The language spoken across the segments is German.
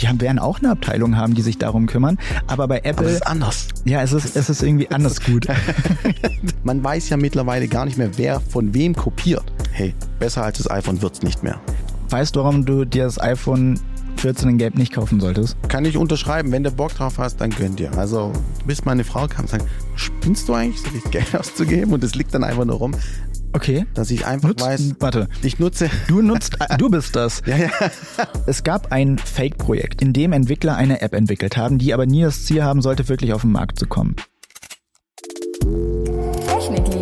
die haben, werden auch eine Abteilung haben, die sich darum kümmern. Aber bei Apple. Aber es ist anders. Ja, es ist, es ist irgendwie anders gut. Man weiß ja mittlerweile gar nicht mehr, wer von wem kopiert. Hey, besser als das iPhone wird's nicht mehr. Weißt du, warum du dir das iPhone 14 in Gelb nicht kaufen solltest? Kann ich unterschreiben. Wenn du Bock drauf hast, dann könnt ihr. Also, bis meine Frau kam und sagt, spinnst du eigentlich, so viel Geld auszugeben? Und es liegt dann einfach nur rum. Okay. Dass ich einfach Nutz, weiß. Warte. Ich nutze. Du nutzt, äh, du bist das. ja, ja. Es gab ein Fake-Projekt, in dem Entwickler eine App entwickelt haben, die aber nie das Ziel haben sollte, wirklich auf den Markt zu kommen. Technikliebe.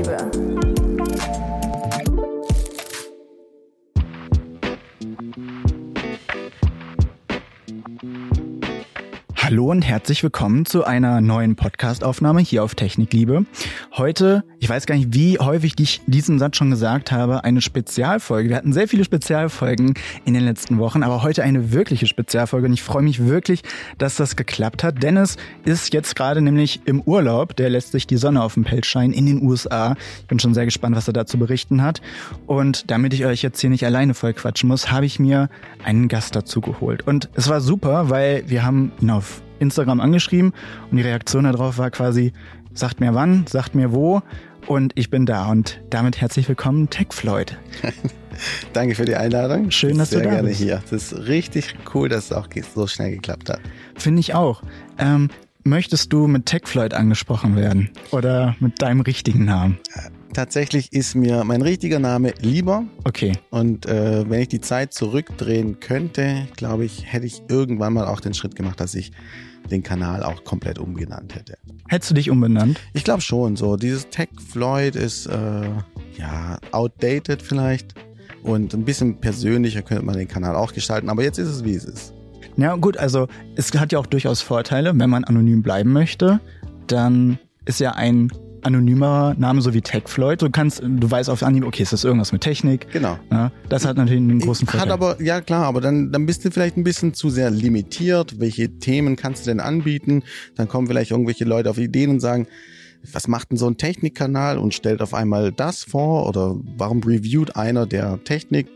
Hallo und herzlich willkommen zu einer neuen Podcast-Aufnahme hier auf Technikliebe. Heute, ich weiß gar nicht, wie häufig ich diesen Satz schon gesagt habe, eine Spezialfolge. Wir hatten sehr viele Spezialfolgen in den letzten Wochen, aber heute eine wirkliche Spezialfolge und ich freue mich wirklich, dass das geklappt hat. Dennis ist jetzt gerade nämlich im Urlaub, der lässt sich die Sonne auf dem Pelz scheinen in den USA. Ich bin schon sehr gespannt, was er da zu berichten hat. Und damit ich euch jetzt hier nicht alleine voll quatschen muss, habe ich mir einen Gast dazu geholt. Und es war super, weil wir haben ihn auf Instagram angeschrieben und die Reaktion darauf war quasi, sagt mir wann, sagt mir wo und ich bin da und damit herzlich willkommen Tech Floyd. Danke für die Einladung. Schön, dass Sehr du da gerne bist. hier. Das ist richtig cool, dass es auch so schnell geklappt hat. Finde ich auch. Ähm, möchtest du mit Tech Floyd angesprochen werden oder mit deinem richtigen Namen? Tatsächlich ist mir mein richtiger Name lieber. Okay. Und äh, wenn ich die Zeit zurückdrehen könnte, glaube ich, hätte ich irgendwann mal auch den Schritt gemacht, dass ich den Kanal auch komplett umgenannt hätte. Hättest du dich umbenannt? Ich glaube schon. So dieses Tech Floyd ist äh, ja outdated vielleicht und ein bisschen persönlicher könnte man den Kanal auch gestalten. Aber jetzt ist es wie es ist. Ja gut, also es hat ja auch durchaus Vorteile, wenn man anonym bleiben möchte, dann ist ja ein anonymer Name, so wie TechFloyd. Du kannst, du weißt auf Anhieb, okay, ist irgendwas mit Technik. Genau. Ja, das hat natürlich einen großen Vorteil. Hat aber, ja klar, aber dann, dann bist du vielleicht ein bisschen zu sehr limitiert. Welche Themen kannst du denn anbieten? Dann kommen vielleicht irgendwelche Leute auf Ideen und sagen, was macht denn so ein Technikkanal und stellt auf einmal das vor oder warum reviewt einer, der Technik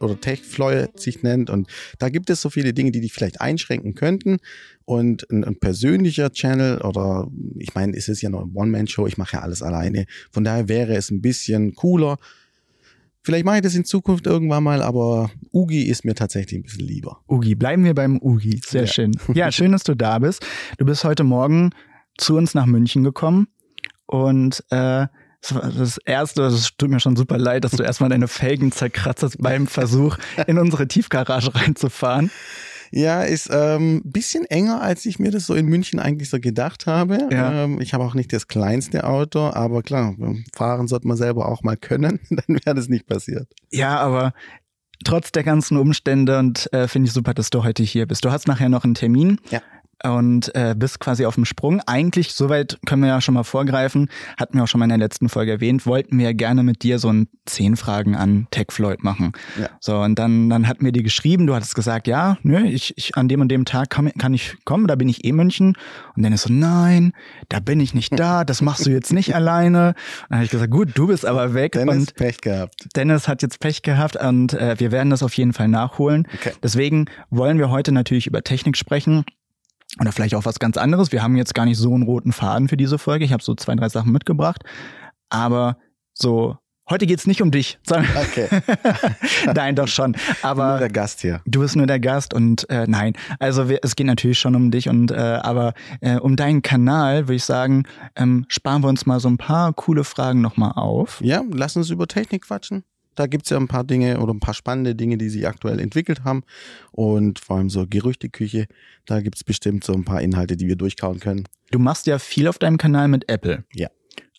oder TechFloyd sich nennt und da gibt es so viele Dinge, die dich vielleicht einschränken könnten und ein, ein persönlicher Channel oder ich meine, es ist ja noch eine One-Man-Show, ich mache ja alles alleine, von daher wäre es ein bisschen cooler, Vielleicht mache ich das in Zukunft irgendwann mal, aber Ugi ist mir tatsächlich ein bisschen lieber. Ugi, bleiben wir beim Ugi. Sehr Ja. schön. Ja, schön, dass du da bist. Du bist heute Morgen zu uns nach München gekommen und äh, das das erste, es tut mir schon super leid, dass du erstmal deine Felgen zerkratzt hast beim Versuch, in unsere Tiefgarage reinzufahren. Ja, ist ähm, bisschen enger, als ich mir das so in München eigentlich so gedacht habe. Ja. Ähm, ich habe auch nicht das kleinste Auto, aber klar, fahren sollte man selber auch mal können, dann wäre das nicht passiert. Ja, aber trotz der ganzen Umstände und äh, finde ich super, dass du heute hier bist. Du hast nachher noch einen Termin. Ja. Und äh, bist quasi auf dem Sprung. Eigentlich, soweit können wir ja schon mal vorgreifen, hatten wir auch schon mal in der letzten Folge erwähnt, wollten wir gerne mit dir so ein zehn Fragen an Tech Floyd machen. Ja. So, und dann, dann hatten wir dir geschrieben, du hattest gesagt, ja, nö, ich, ich an dem und dem Tag kann, kann ich kommen, da bin ich eh München. Und dann ist so, nein, da bin ich nicht da, das machst du jetzt nicht alleine. Und dann habe ich gesagt, gut, du bist aber weg. Dennis, und Pech gehabt. Dennis hat jetzt Pech gehabt und äh, wir werden das auf jeden Fall nachholen. Okay. Deswegen wollen wir heute natürlich über Technik sprechen. Oder vielleicht auch was ganz anderes. Wir haben jetzt gar nicht so einen roten Faden für diese Folge. Ich habe so zwei, drei Sachen mitgebracht. Aber so, heute geht's nicht um dich. sondern- Okay, nein, doch schon. nur Aber der Gast hier. du bist nur der Gast und äh, nein. Also wir, es geht natürlich schon um dich und äh, aber äh, um deinen Kanal würde ich sagen, ähm, sparen wir uns mal so ein paar coole Fragen nochmal auf. Ja, lass uns über Technik quatschen. Da gibt's ja ein paar Dinge oder ein paar spannende Dinge, die sich aktuell entwickelt haben. Und vor allem so Gerüchteküche, da gibt's bestimmt so ein paar Inhalte, die wir durchkauen können. Du machst ja viel auf deinem Kanal mit Apple. Ja.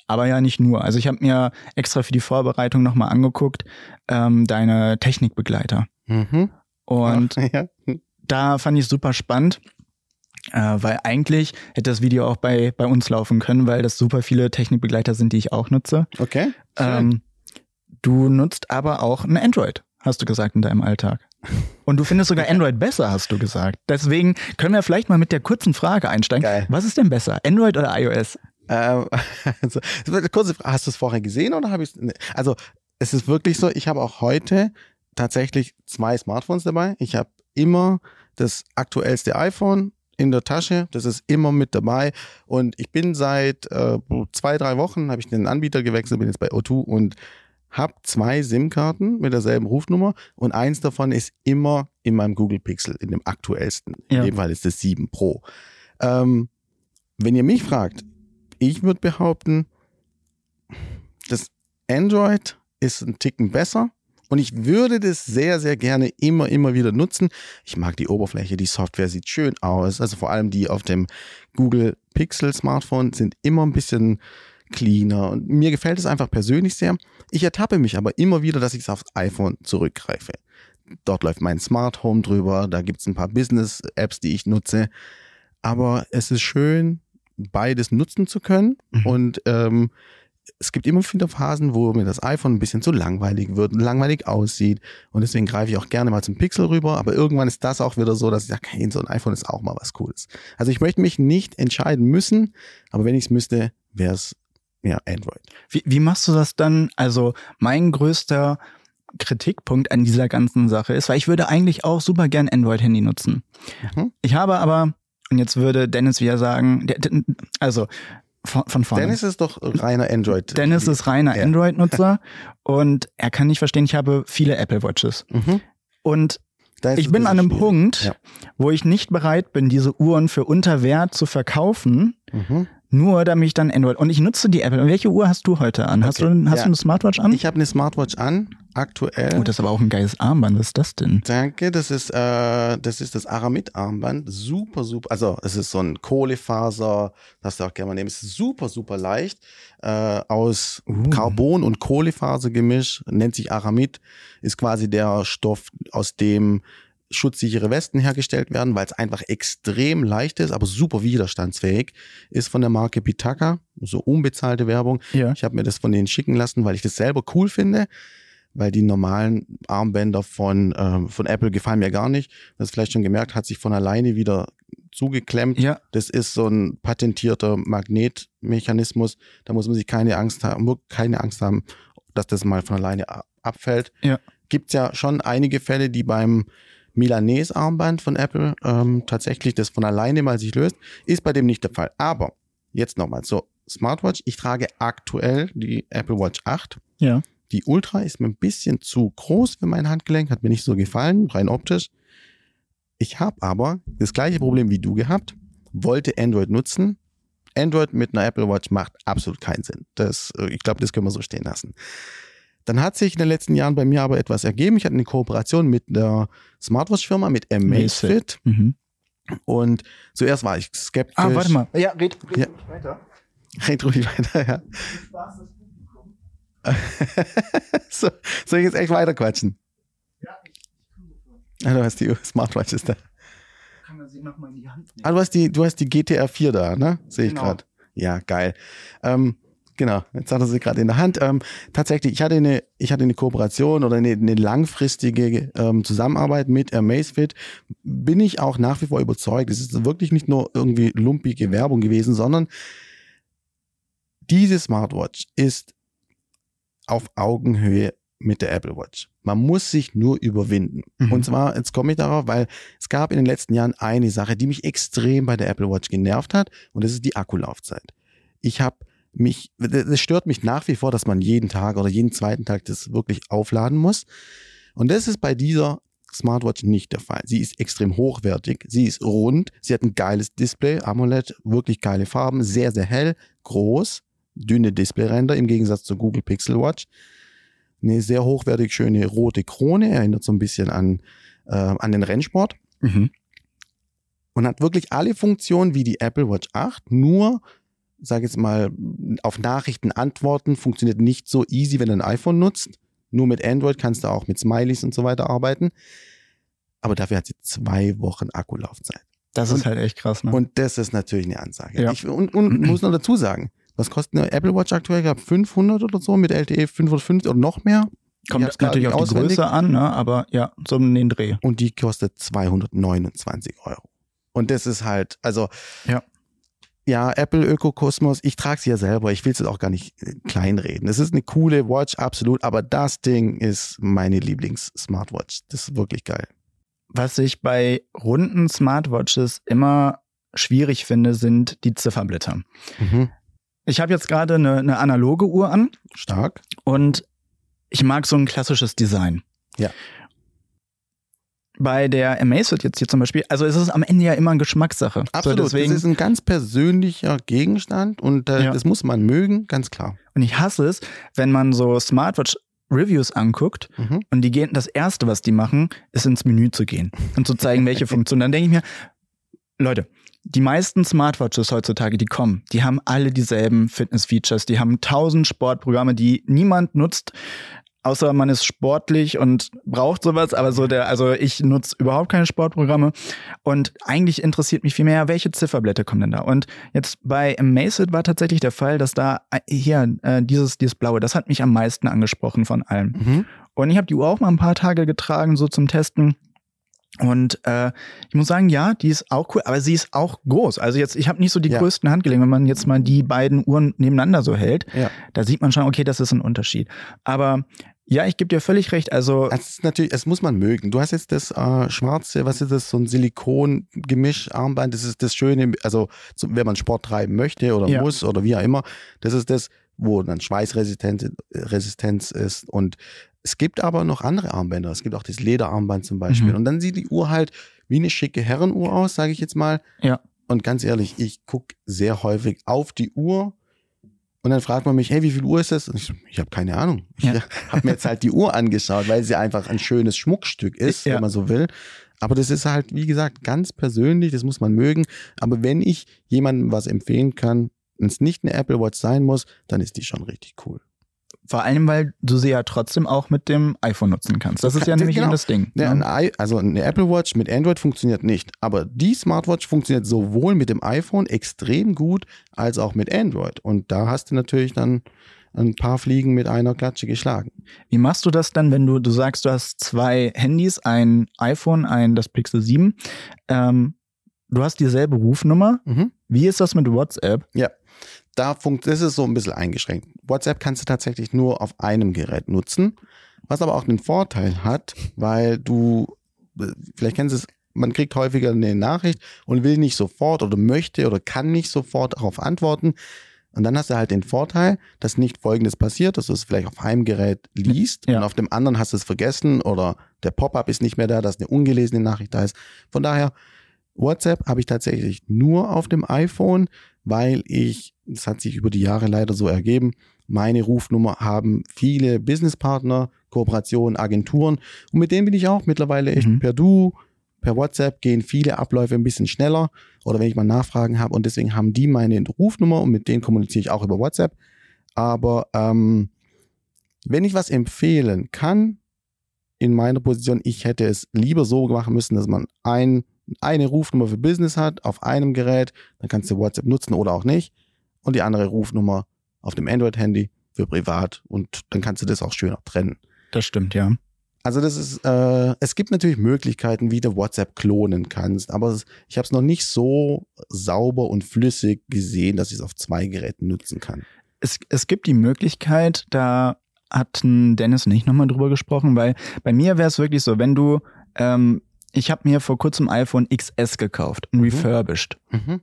Aber ja nicht nur. Also ich habe mir extra für die Vorbereitung nochmal angeguckt, ähm, deine Technikbegleiter. Mhm. Und ja. da fand ich super spannend, äh, weil eigentlich hätte das Video auch bei, bei uns laufen können, weil das super viele Technikbegleiter sind, die ich auch nutze. Okay. Ähm, du nutzt aber auch ein Android, hast du gesagt, in deinem Alltag. Und du findest sogar Android besser, hast du gesagt. Deswegen können wir vielleicht mal mit der kurzen Frage einsteigen. Geil. Was ist denn besser, Android oder iOS? Ähm, also, kurze Frage. Hast du es vorher gesehen oder habe ich es? Also, es ist wirklich so, ich habe auch heute tatsächlich zwei Smartphones dabei. Ich habe immer das aktuellste iPhone in der Tasche. Das ist immer mit dabei. Und ich bin seit äh, zwei, drei Wochen, habe ich den Anbieter gewechselt, bin jetzt bei O2 und habe zwei SIM-Karten mit derselben Rufnummer und eins davon ist immer in meinem Google Pixel, in dem aktuellsten. Ja. In dem Fall ist das 7 Pro. Ähm, wenn ihr mich fragt, ich würde behaupten, das Android ist ein Ticken besser. Und ich würde das sehr, sehr gerne immer, immer wieder nutzen. Ich mag die Oberfläche, die Software sieht schön aus. Also vor allem die auf dem Google Pixel Smartphone sind immer ein bisschen cleaner. Und mir gefällt es einfach persönlich sehr. Ich ertappe mich aber immer wieder, dass ich aufs iPhone zurückgreife. Dort läuft mein Smart Home drüber, da gibt es ein paar Business-Apps, die ich nutze. Aber es ist schön, beides nutzen zu können. Mhm. Und ähm, es gibt immer wieder Phasen, wo mir das iPhone ein bisschen zu langweilig wird, langweilig aussieht. Und deswegen greife ich auch gerne mal zum Pixel rüber. Aber irgendwann ist das auch wieder so, dass ich sage, hey, so ein iPhone ist auch mal was Cooles. Also ich möchte mich nicht entscheiden müssen, aber wenn ich es müsste, wäre es ja Android. Wie, wie machst du das dann? Also mein größter Kritikpunkt an dieser ganzen Sache ist, weil ich würde eigentlich auch super gern Android-Handy nutzen. Mhm. Ich habe aber, und jetzt würde Dennis wieder sagen, der, der, also von, von vorne. Dennis ist doch reiner Android. Dennis ist reiner Ja. Android-Nutzer und er kann nicht verstehen, ich habe viele Apple Watches. Mhm. Und ich bin an einem bisschen Punkt, Ja. wo ich nicht bereit bin, diese Uhren für Unterwert zu verkaufen, schwierig. Mhm. Nur damit ich dann Android. Und ich nutze die Apple. Und welche Uhr hast du heute an? Hast, Okay. du, hast Ja. du eine Smartwatch an? Ich habe eine Smartwatch an, aktuell. oh, das ist aber auch ein geiles Armband. Was ist das denn? Danke, das ist, äh, das ist das Aramid-Armband. Super, super. Also, es ist so ein Kohlefaser, das du auch gerne mal nehmen. Es ist super, super leicht. Äh, aus Uh. Carbon- und Kohlefasergemisch, nennt sich Aramid, ist quasi der Stoff, aus dem schutzsichere Westen hergestellt werden, weil es einfach extrem leicht ist, aber super widerstandsfähig. Ist von der Marke Pitaka, so unbezahlte Werbung. Ja. Ich habe mir das von denen schicken lassen, weil ich das selber cool finde, weil die normalen Armbänder von, ähm, von Apple gefallen mir gar nicht. Das vielleicht schon gemerkt, hat sich von alleine wieder zugeklemmt. Ja. Das ist so ein patentierter Magnetmechanismus. Da muss man sich keine Angst haben, keine Angst haben, dass das mal von alleine abfällt. Ja. Gibt's ja schon einige Fälle, die beim Milanese-Armband von Apple ähm, tatsächlich das von alleine mal sich löst. Ist bei dem nicht der Fall. Aber jetzt nochmal so Smartwatch. Ich trage aktuell die Apple Watch 8. Ja. Die Ultra ist mir ein bisschen zu groß für mein Handgelenk, hat mir nicht so gefallen, rein optisch. Ich habe aber das gleiche Problem wie du gehabt, wollte Android nutzen. Android mit einer Apple Watch macht absolut keinen Sinn. Das, äh, ich glaube, das können wir so stehen lassen. Dann hat sich in den letzten Jahren bei mir aber etwas ergeben. Ich hatte eine Kooperation mit der Smartwatch-Firma, mit Amazfit. Mhm. Und zuerst war ich skeptisch. Ah, warte mal. Ja, red, red Ja. ruhig weiter. Red ruhig weiter, ja. so, soll ich jetzt echt weiter quatschen? Ah, du hast die Smartwatch ist da. Kann man sie nochmal in die Hand nehmen? Ah, du hast die, du hast die GTR 4 da, ne? Sehe ich Genau. gerade. Ja, geil. Ähm, genau, jetzt hat er sie gerade in der Hand. Ähm, tatsächlich, ich hatte eine, ich hatte eine Kooperation oder eine, eine langfristige ähm, Zusammenarbeit mit Amazfit. Bin ich auch nach wie vor überzeugt. Es ist wirklich nicht nur irgendwie lumpige Werbung gewesen, sondern diese Smartwatch ist auf Augenhöhe mit der Apple Watch. Man muss sich nur überwinden. Mhm. Und zwar, jetzt komme ich darauf, weil es gab in den letzten Jahren eine Sache, die mich extrem bei der Apple Watch genervt hat, und das ist die Akkulaufzeit. Ich habe mich, das stört mich nach wie vor, dass man jeden Tag oder jeden zweiten Tag das wirklich aufladen muss. Und das ist bei dieser Smartwatch nicht der Fall. Sie ist extrem hochwertig, sie ist rund, sie hat ein geiles Display, AMOLED, wirklich geile Farben, sehr, sehr hell, groß, dünne Displayränder im Gegensatz zur Google Pixel Watch. Eine sehr hochwertig schöne rote Krone, erinnert so ein bisschen an, äh, an den Rennsport Mhm. und hat wirklich alle Funktionen wie die Apple Watch 8, nur, sag jetzt mal, auf Nachrichten antworten funktioniert nicht so easy, wenn du ein iPhone nutzt. Nur mit Android kannst du auch mit Smileys und so weiter arbeiten. Aber dafür hat sie zwei Wochen Akkulaufzeit. Das Und- ist halt echt krass, ne? Und das ist natürlich eine Ansage. Ja. Ich, und, und muss noch dazu sagen, was kostet eine Apple Watch aktuell? Ich glaube 500 oder so mit LTE 550 oder noch mehr. Kommt natürlich auf die auswendig. Größe an, ne? aber ja, so um den Dreh. und die kostet 229 Euro. Und das ist halt, also Ja. Ja, Apple Ökokosmos, ich trage sie ja selber, ich will es jetzt auch gar nicht äh, kleinreden. Es ist eine coole Watch, absolut, aber das Ding ist meine Lieblings-Smartwatch. Das ist wirklich geil. was ich bei runden Smartwatches immer schwierig finde, sind die Zifferblätter. Mhm. Ich habe jetzt gerade eine, eine analoge Uhr an Stark. und ich mag so ein klassisches Design. Ja. Bei der Amazfit jetzt hier zum Beispiel, also es ist am Ende ja immer eine Geschmackssache. Absolut. So deswegen, das ist ein ganz persönlicher Gegenstand und äh, Ja. das muss man mögen, ganz klar. und ich hasse es, wenn man so Smartwatch-Reviews anguckt Mhm. und die gehen, das erste, was die machen, ist ins Menü zu gehen und zu zeigen, welche Funktion. Dann denke ich mir, Leute, die meisten Smartwatches heutzutage, die kommen, die haben alle dieselben Fitness-Features, die haben tausend Sportprogramme, die niemand nutzt, außer man ist sportlich und braucht sowas, aber so der, also ich nutze überhaupt keine Sportprogramme und eigentlich interessiert mich viel mehr, welche Zifferblätter kommen denn da? Und jetzt bei Amazfit war tatsächlich der Fall, dass da äh, hier äh, dieses dieses blaue, das hat mich am meisten angesprochen von allem. Mhm. Und ich habe die Uhr auch mal ein paar Tage getragen, so zum Testen. Und äh, ich muss sagen, ja, die ist auch cool, aber sie ist auch groß. Also jetzt, ich habe nicht so die Ja. größten Handgelenke. Wenn man jetzt mal die beiden Uhren nebeneinander so hält, Ja. da sieht man schon, okay, das ist ein Unterschied. Aber ja, ich gebe dir völlig recht. Also Es ist natürlich, es muss man mögen. Du hast jetzt das äh, schwarze, was ist das, so ein Silikon-Gemisch-Armband. Das ist das Schöne, also so, wenn man Sport treiben möchte oder Ja. muss oder wie auch immer. Das ist das, wo dann Schweißresistenz Resistenz ist. Und es gibt aber noch andere Armbänder. Es gibt auch das Lederarmband zum Beispiel. Mhm. Und dann sieht die Uhr halt wie eine schicke Herrenuhr aus, sage ich jetzt mal. Ja. Und ganz ehrlich, ich gucke sehr häufig auf die Uhr. Und dann fragt man mich, hey, wie viel Uhr ist das? Und ich so, ich habe keine Ahnung. Ich Ja. habe mir jetzt halt die Uhr angeschaut, weil sie einfach ein schönes Schmuckstück ist, Ja. wenn man so will. Aber das ist halt, wie gesagt, ganz persönlich, das muss man mögen. Aber wenn ich jemandem was empfehlen kann, wenn es nicht eine Apple Watch sein muss, dann ist die schon richtig cool. Vor allem, weil du sie ja trotzdem auch mit dem iPhone nutzen kannst. Das ist ja nämlich genau. das Ding. Ja, ne? ein I, also eine Apple Watch mit Android funktioniert nicht. Aber die Smartwatch funktioniert sowohl mit dem iPhone extrem gut als auch mit Android. Und da hast du natürlich dann ein paar Fliegen mit einer Klatsche geschlagen. Wie machst du das dann, wenn du, du sagst, du hast zwei Handys, ein iPhone, ein das Pixel 7. Ähm, du hast dieselbe Rufnummer. Mhm. Wie ist das mit WhatsApp? Da funkt, das ist so ein bisschen eingeschränkt. WhatsApp kannst du tatsächlich nur auf einem Gerät nutzen, was aber auch den Vorteil hat, weil du, vielleicht kennst du es, man kriegt häufiger eine Nachricht und will nicht sofort oder möchte oder kann nicht sofort darauf antworten. Und dann hast du halt den Vorteil, dass nicht Folgendes passiert, dass du es vielleicht auf einem Gerät liest Ja. und auf dem anderen hast du es vergessen oder der Pop-up ist nicht mehr da, dass eine ungelesene Nachricht da ist. Von daher, WhatsApp habe ich tatsächlich nur auf dem iPhone, weil ich, das hat sich über die Jahre leider so ergeben, meine Rufnummer haben viele Businesspartner, Kooperationen, Agenturen und mit denen bin ich auch mittlerweile echt Mhm. per Du, per WhatsApp gehen viele Abläufe ein bisschen schneller oder wenn ich mal Nachfragen habe und deswegen haben die meine Rufnummer und mit denen kommuniziere ich auch über WhatsApp. Aber ähm, wenn ich was empfehlen kann, in meiner Position, ich hätte es lieber so machen müssen, dass man ein, eine Rufnummer für Business hat auf einem Gerät, dann kannst du WhatsApp nutzen oder auch nicht und die andere Rufnummer auf dem Android-Handy für privat und dann kannst du das auch schöner trennen. Das stimmt, ja. Also das ist, äh, es gibt natürlich Möglichkeiten, wie du WhatsApp klonen kannst, aber ich habe es noch nicht so sauber und flüssig gesehen, dass ich es auf zwei Geräten nutzen kann. Es, es gibt die Möglichkeit, da hat ein Dennis und ich nochmal drüber gesprochen, weil bei mir wäre es wirklich so, wenn du, ähm, ich habe mir vor kurzem iPhone XS gekauft, ein Mhm. refurbished. Mhm.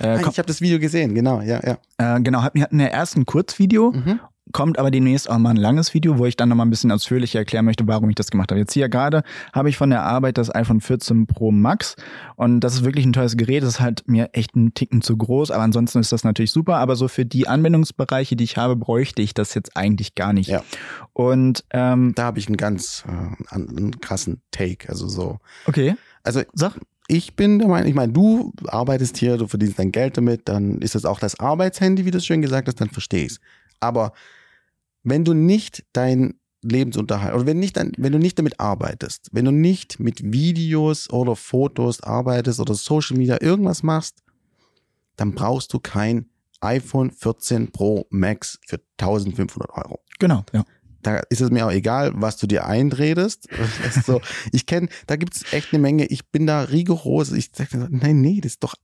Äh, Ah, ich habe das Video gesehen, genau, ja, ja. äh, genau, hat mir hatten ja erst ein Kurzvideo, Mhm. Kommt aber demnächst auch mal ein langes Video, wo ich dann nochmal ein bisschen ausführlicher erklären möchte, warum ich das gemacht habe. Jetzt hier gerade habe ich von der Arbeit das iPhone 14 Pro Max und das ist wirklich ein teures Gerät. Das ist halt mir echt einen Ticken zu groß, aber ansonsten ist das natürlich super. Aber so für die Anwendungsbereiche, die ich habe, bräuchte ich das jetzt eigentlich gar nicht. Ja. Und ähm, Da habe ich einen ganz äh, einen krassen Take, also so. okay, Also sag. ich bin der Meinung, ich meine, du arbeitest hier, du verdienst dein Geld damit, dann ist das auch das Arbeitshandy, wie du es schön gesagt hast, dann verstehe ich's. Aber wenn du nicht dein Lebensunterhalt oder wenn nicht dein, wenn du nicht damit arbeitest, wenn du nicht mit Videos oder Fotos arbeitest oder Social Media irgendwas machst, dann brauchst du kein iPhone 14 Pro Max für 1500 Euro Genau, ja. da ist es mir auch egal, was du dir einredest. So, ich kenne, da gibt's echt eine Menge. Ich bin da rigoros. Ich sage, nein, nee, das ist doch,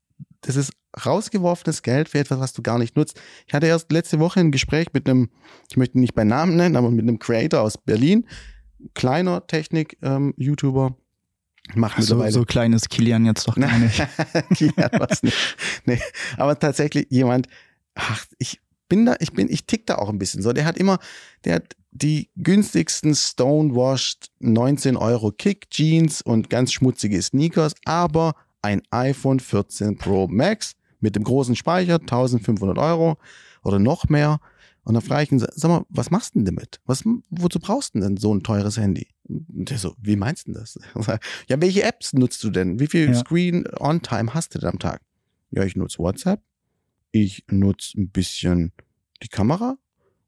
das ist rausgeworfenes Geld für etwas, was du gar nicht nutzt. Ich hatte erst letzte Woche ein Gespräch mit einem, ich möchte ihn nicht bei Namen nennen, aber mit einem Creator aus Berlin, kleiner Technik-YouTuber. Macht so, mittlerweile so klein ist Kilian jetzt doch gar nicht. Kilian was nicht. Nee, aber tatsächlich jemand, ach, ich bin da, ich bin, ich tick da auch ein bisschen so. Der hat immer, der hat die günstigsten Stonewashed 19 Euro Kick Jeans und ganz schmutzige Sneakers, aber ein iPhone 14 Pro Max mit dem großen Speicher, 1500 Euro oder noch mehr. Und dann frage ich ihn, sag mal, was machst du denn damit? Was, wozu brauchst du denn so ein teures Handy? Und der so, wie meinst du das? Ja, welche Apps nutzt du denn? Wie viel Ja. Screen-On-Time hast du denn am Tag? Ja, ich nutze WhatsApp. Ich nutze ein bisschen die Kamera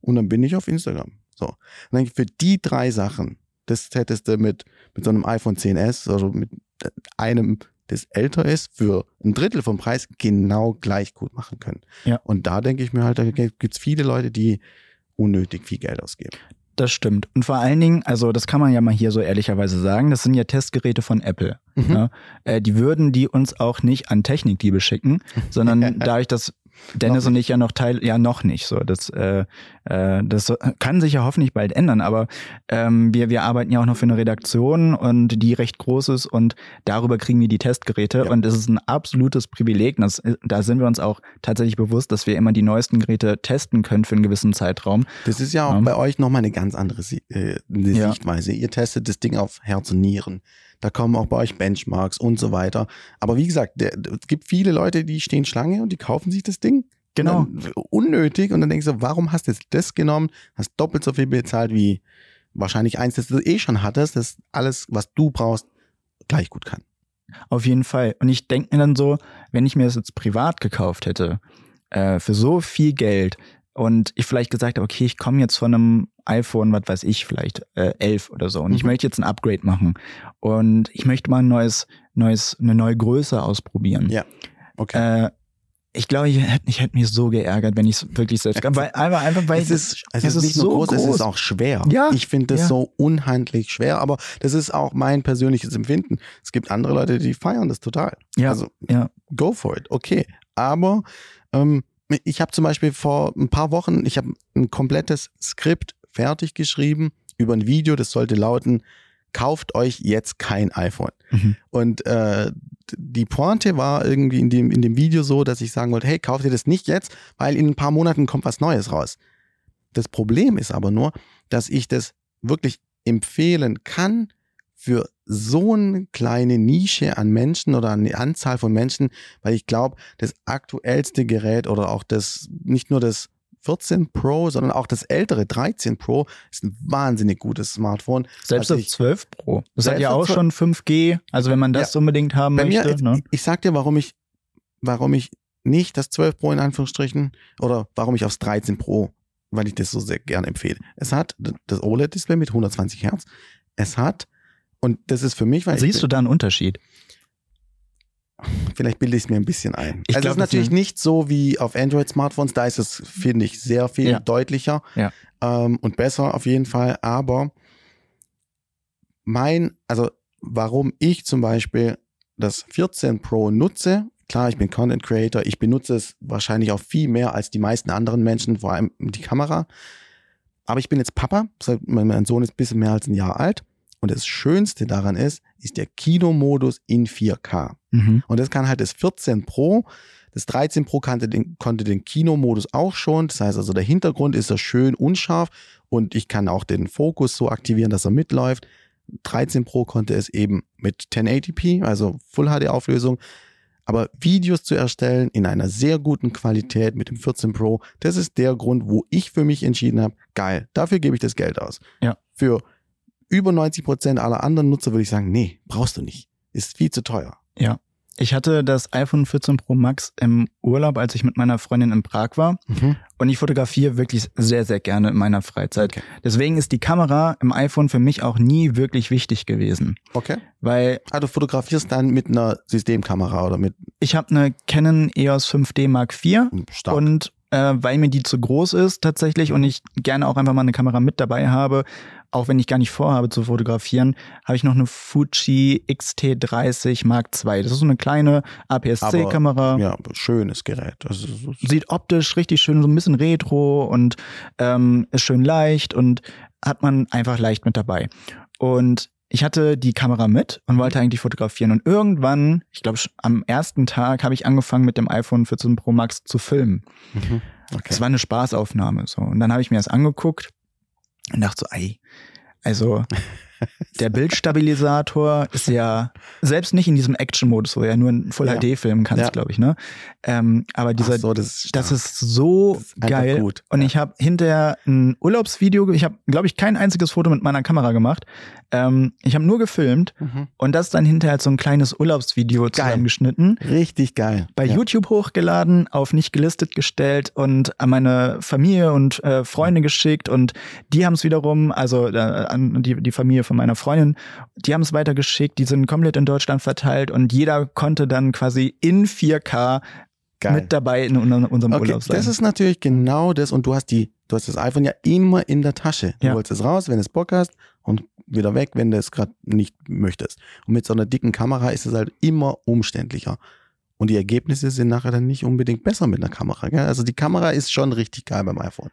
und dann bin ich auf Instagram. So. Und dann für die drei Sachen, das hättest du mit, mit so einem iPhone 10s, also mit einem, das älter ist, für ein Drittel vom Preis genau gleich gut machen können. Ja. Und da denke ich mir halt, da gibt's viele Leute, die unnötig viel Geld ausgeben. Das stimmt. Und vor allen Dingen, also das kann man ja mal hier so ehrlicherweise sagen, das sind ja Testgeräte von Apple. Mhm. Ne? Äh, die würden die uns auch nicht an Technikdiebe schicken, sondern dadurch, dass Dennis und ich ja noch Teil, ja noch nicht so. Das, äh, äh, das kann sich ja hoffentlich bald ändern, aber ähm, wir, wir arbeiten ja auch noch für eine Redaktion und die recht groß ist und darüber kriegen wir die Testgeräte Ja. und es ist ein absolutes Privileg. Das, da sind wir uns auch tatsächlich bewusst, dass wir immer die neuesten Geräte testen können für einen gewissen Zeitraum. Das ist ja auch Ja. bei euch nochmal eine ganz andere Si- äh, eine Ja. Sichtweise. Ihr testet das Ding auf Herz und Nieren. Da kommen auch bei euch Benchmarks und so weiter. Aber wie gesagt, der, es gibt viele Leute, die stehen Schlange und die kaufen sich das Ding. Genau. Dann, unnötig. Und dann denkst du, warum hast du jetzt das genommen? Hast doppelt so viel bezahlt wie wahrscheinlich eins, das du eh schon hattest, das alles, was du brauchst, gleich gut kann. Auf jeden Fall. Und ich denke mir dann so, wenn ich mir das jetzt privat gekauft hätte, äh, für so viel Geld und ich vielleicht gesagt habe, okay, ich komme jetzt von einem iPhone, was weiß ich, vielleicht äh, 11 oder so und ich Mhm. möchte jetzt ein Upgrade machen und ich möchte mal ein neues, neues, eine neue Größe ausprobieren. Ja. Okay. Äh, ich glaube, ich hätte ich hätte mich so geärgert, wenn ich es wirklich selbst, weil einfach, einfach weil es ist, es es ist nicht nur so groß, es groß. ist auch schwer. Ja, Ich finde das ja. so unhandlich schwer, aber das ist auch mein persönliches Empfinden. Es gibt andere Leute, die feiern das total. Ja, Also ja. go for it, okay. Aber ähm, ich habe zum Beispiel vor ein paar Wochen, ich habe ein komplettes Skript fertig geschrieben über ein Video, das sollte lauten, kauft euch jetzt kein iPhone. Mhm. Und äh, die Pointe war irgendwie in dem, in dem Video so, dass ich sagen wollte, hey, kauft ihr das nicht jetzt, weil in ein paar Monaten kommt was Neues raus. Das Problem ist aber nur, dass ich das wirklich empfehlen kann für so eine kleine Nische an Menschen oder eine Anzahl von Menschen, weil ich glaube, das aktuellste Gerät oder auch das, nicht nur das 14 Pro, sondern auch das ältere 13 Pro ist ein wahnsinnig gutes Smartphone. Selbst was das ich- 12 Pro. Das hat ja auch 12 schon 5G. Also wenn man das unbedingt haben Bei mir, möchte. ne? ich, ich sag dir, warum ich, warum ich nicht das 12 Pro in Anführungsstrichen oder warum ich aufs 13 Pro, weil ich das so sehr gerne empfehle. Es hat das OLED-Display mit 120 Hertz. Es hat, und das ist für mich, weil Siehst ich, du da einen Unterschied? Vielleicht bilde ich es mir ein bisschen ein. Ich also glaub, es ist natürlich nicht so wie auf Android-Smartphones, da ist es, finde ich, sehr viel Ja. deutlicher Ja. ähm, und besser auf jeden Fall. Aber mein, also warum ich zum Beispiel das 14 Pro nutze, klar, ich bin Content Creator, ich benutze es wahrscheinlich auch viel mehr als die meisten anderen Menschen, vor allem die Kamera. Aber ich bin jetzt Papa, mein Sohn ist ein bisschen mehr als ein Jahr alt. Und das Schönste daran ist, ist der Kinomodus in 4K. Mhm. Und das kann halt das 14 Pro. Das 13 Pro kannte den, konnte den Kinomodus auch schon. Das heißt also, der Hintergrund ist so schön unscharf und ich kann auch den Fokus so aktivieren, dass er mitläuft. 13 Pro konnte es eben mit 1080p, also Full HD Auflösung. Aber Videos zu erstellen in einer sehr guten Qualität mit dem 14 Pro, das ist der Grund, wo ich für mich entschieden habe, geil, dafür gebe ich das Geld aus. Ja. Für über 90 Prozent aller anderen Nutzer würde ich sagen, nee, brauchst du nicht. Ist viel zu teuer. Ja. Ich hatte das iPhone 14 Pro Max im Urlaub, als ich mit meiner Freundin in Prag war. Und ich fotografiere wirklich sehr, sehr gerne in meiner Freizeit. Okay. Deswegen ist die Kamera im iPhone für mich auch nie wirklich wichtig gewesen. Okay. Weil Ah, du fotografierst dann mit einer Systemkamera oder mit ich habe eine Canon EOS 5D Mark IV Stark. und äh, weil mir die zu groß ist tatsächlich und ich gerne auch einfach mal eine Kamera mit dabei habe, auch wenn ich gar nicht vorhabe zu fotografieren, habe ich noch eine Fuji X-T30 Mark II. Das ist so eine kleine APS-C-Kamera. ja, schönes Gerät. Also, so- Sieht optisch richtig schön, so ein bisschen retro und ähm, ist schön leicht und hat man einfach leicht mit dabei. Und ich hatte die Kamera mit und wollte eigentlich fotografieren. Und irgendwann, ich glaube, am ersten Tag habe ich angefangen mit dem iPhone 14 Pro Max zu filmen. Mhm. Okay. Es war eine Spaßaufnahme so. Und dann habe ich mir das angeguckt und dachte so, ey, also der Bildstabilisator ist ja selbst nicht in diesem Action-Modus, wo du ja nur in Full Ja. HD filmen kannst, Ja. glaube ich, ne? Ähm, aber dieser, so, das ist, das ist so Das ist geil. gut. Und Ja. ich habe hinterher ein Urlaubsvideo, ich habe, glaube ich, kein einziges Foto mit meiner Kamera gemacht. Ähm, ich habe nur gefilmt Mhm. und das dann hinterher so ein kleines Urlaubsvideo zusammengeschnitten. Richtig geil. Bei. YouTube hochgeladen, auf nicht gelistet gestellt und an meine Familie und äh, Freunde geschickt und die haben es wiederum, also äh, an die, die Familie von meiner Freundin, die haben es weitergeschickt, die sind komplett in Deutschland verteilt und jeder konnte dann quasi in 4K Geil. mit dabei in unserem, Okay, Urlaub sein. das ist natürlich genau das und du hast die, du hast das iPhone ja immer in der Tasche. Du Ja. holst es raus, wenn du es Bock hast und wieder weg, wenn du es gerade nicht möchtest. Und mit so einer dicken Kamera ist es halt immer umständlicher. Und die Ergebnisse sind nachher dann nicht unbedingt besser mit einer Kamera. Gell? Also die Kamera ist schon richtig geil beim iPhone.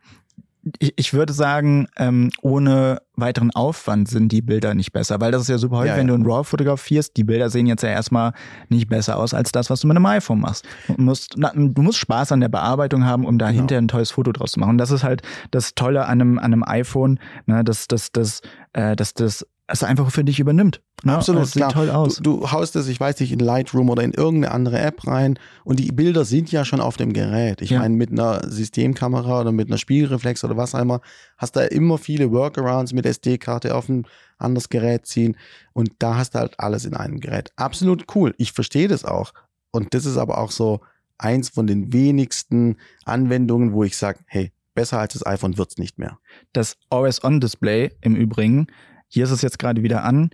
Ich, ich würde sagen, ähm, ohne weiteren Aufwand sind die Bilder nicht besser, weil das ist ja super häufig, Ja, wenn ja. du in RAW fotografierst, die Bilder sehen jetzt ja erstmal nicht besser aus als das, was du mit einem iPhone machst. Du musst, na, du musst Spaß an der Bearbeitung haben, um da Genau. hinterher ein tolles Foto draus zu machen. Und das ist halt das Tolle an einem, an einem iPhone, ne, dass das, das, äh, dass das es einfach für dich übernimmt. Ne? Absolut, Es sieht klar. toll aus. Du, du haust es, ich weiß nicht, in Lightroom oder in irgendeine andere App rein und die Bilder sind ja schon auf dem Gerät. Ich Ja. meine, mit einer Systemkamera oder mit einer Spiegelreflex oder was auch immer, hast da immer viele Workarounds mit SD-Karte auf ein anderes Gerät ziehen und da hast du halt alles in einem Gerät. Absolut cool. Ich verstehe das auch. Und das ist aber auch so eins von den wenigsten Anwendungen, wo ich sage, hey, besser als das iPhone wird's nicht mehr. Das Always-On-Display im Übrigen, hier ist es jetzt gerade wieder an.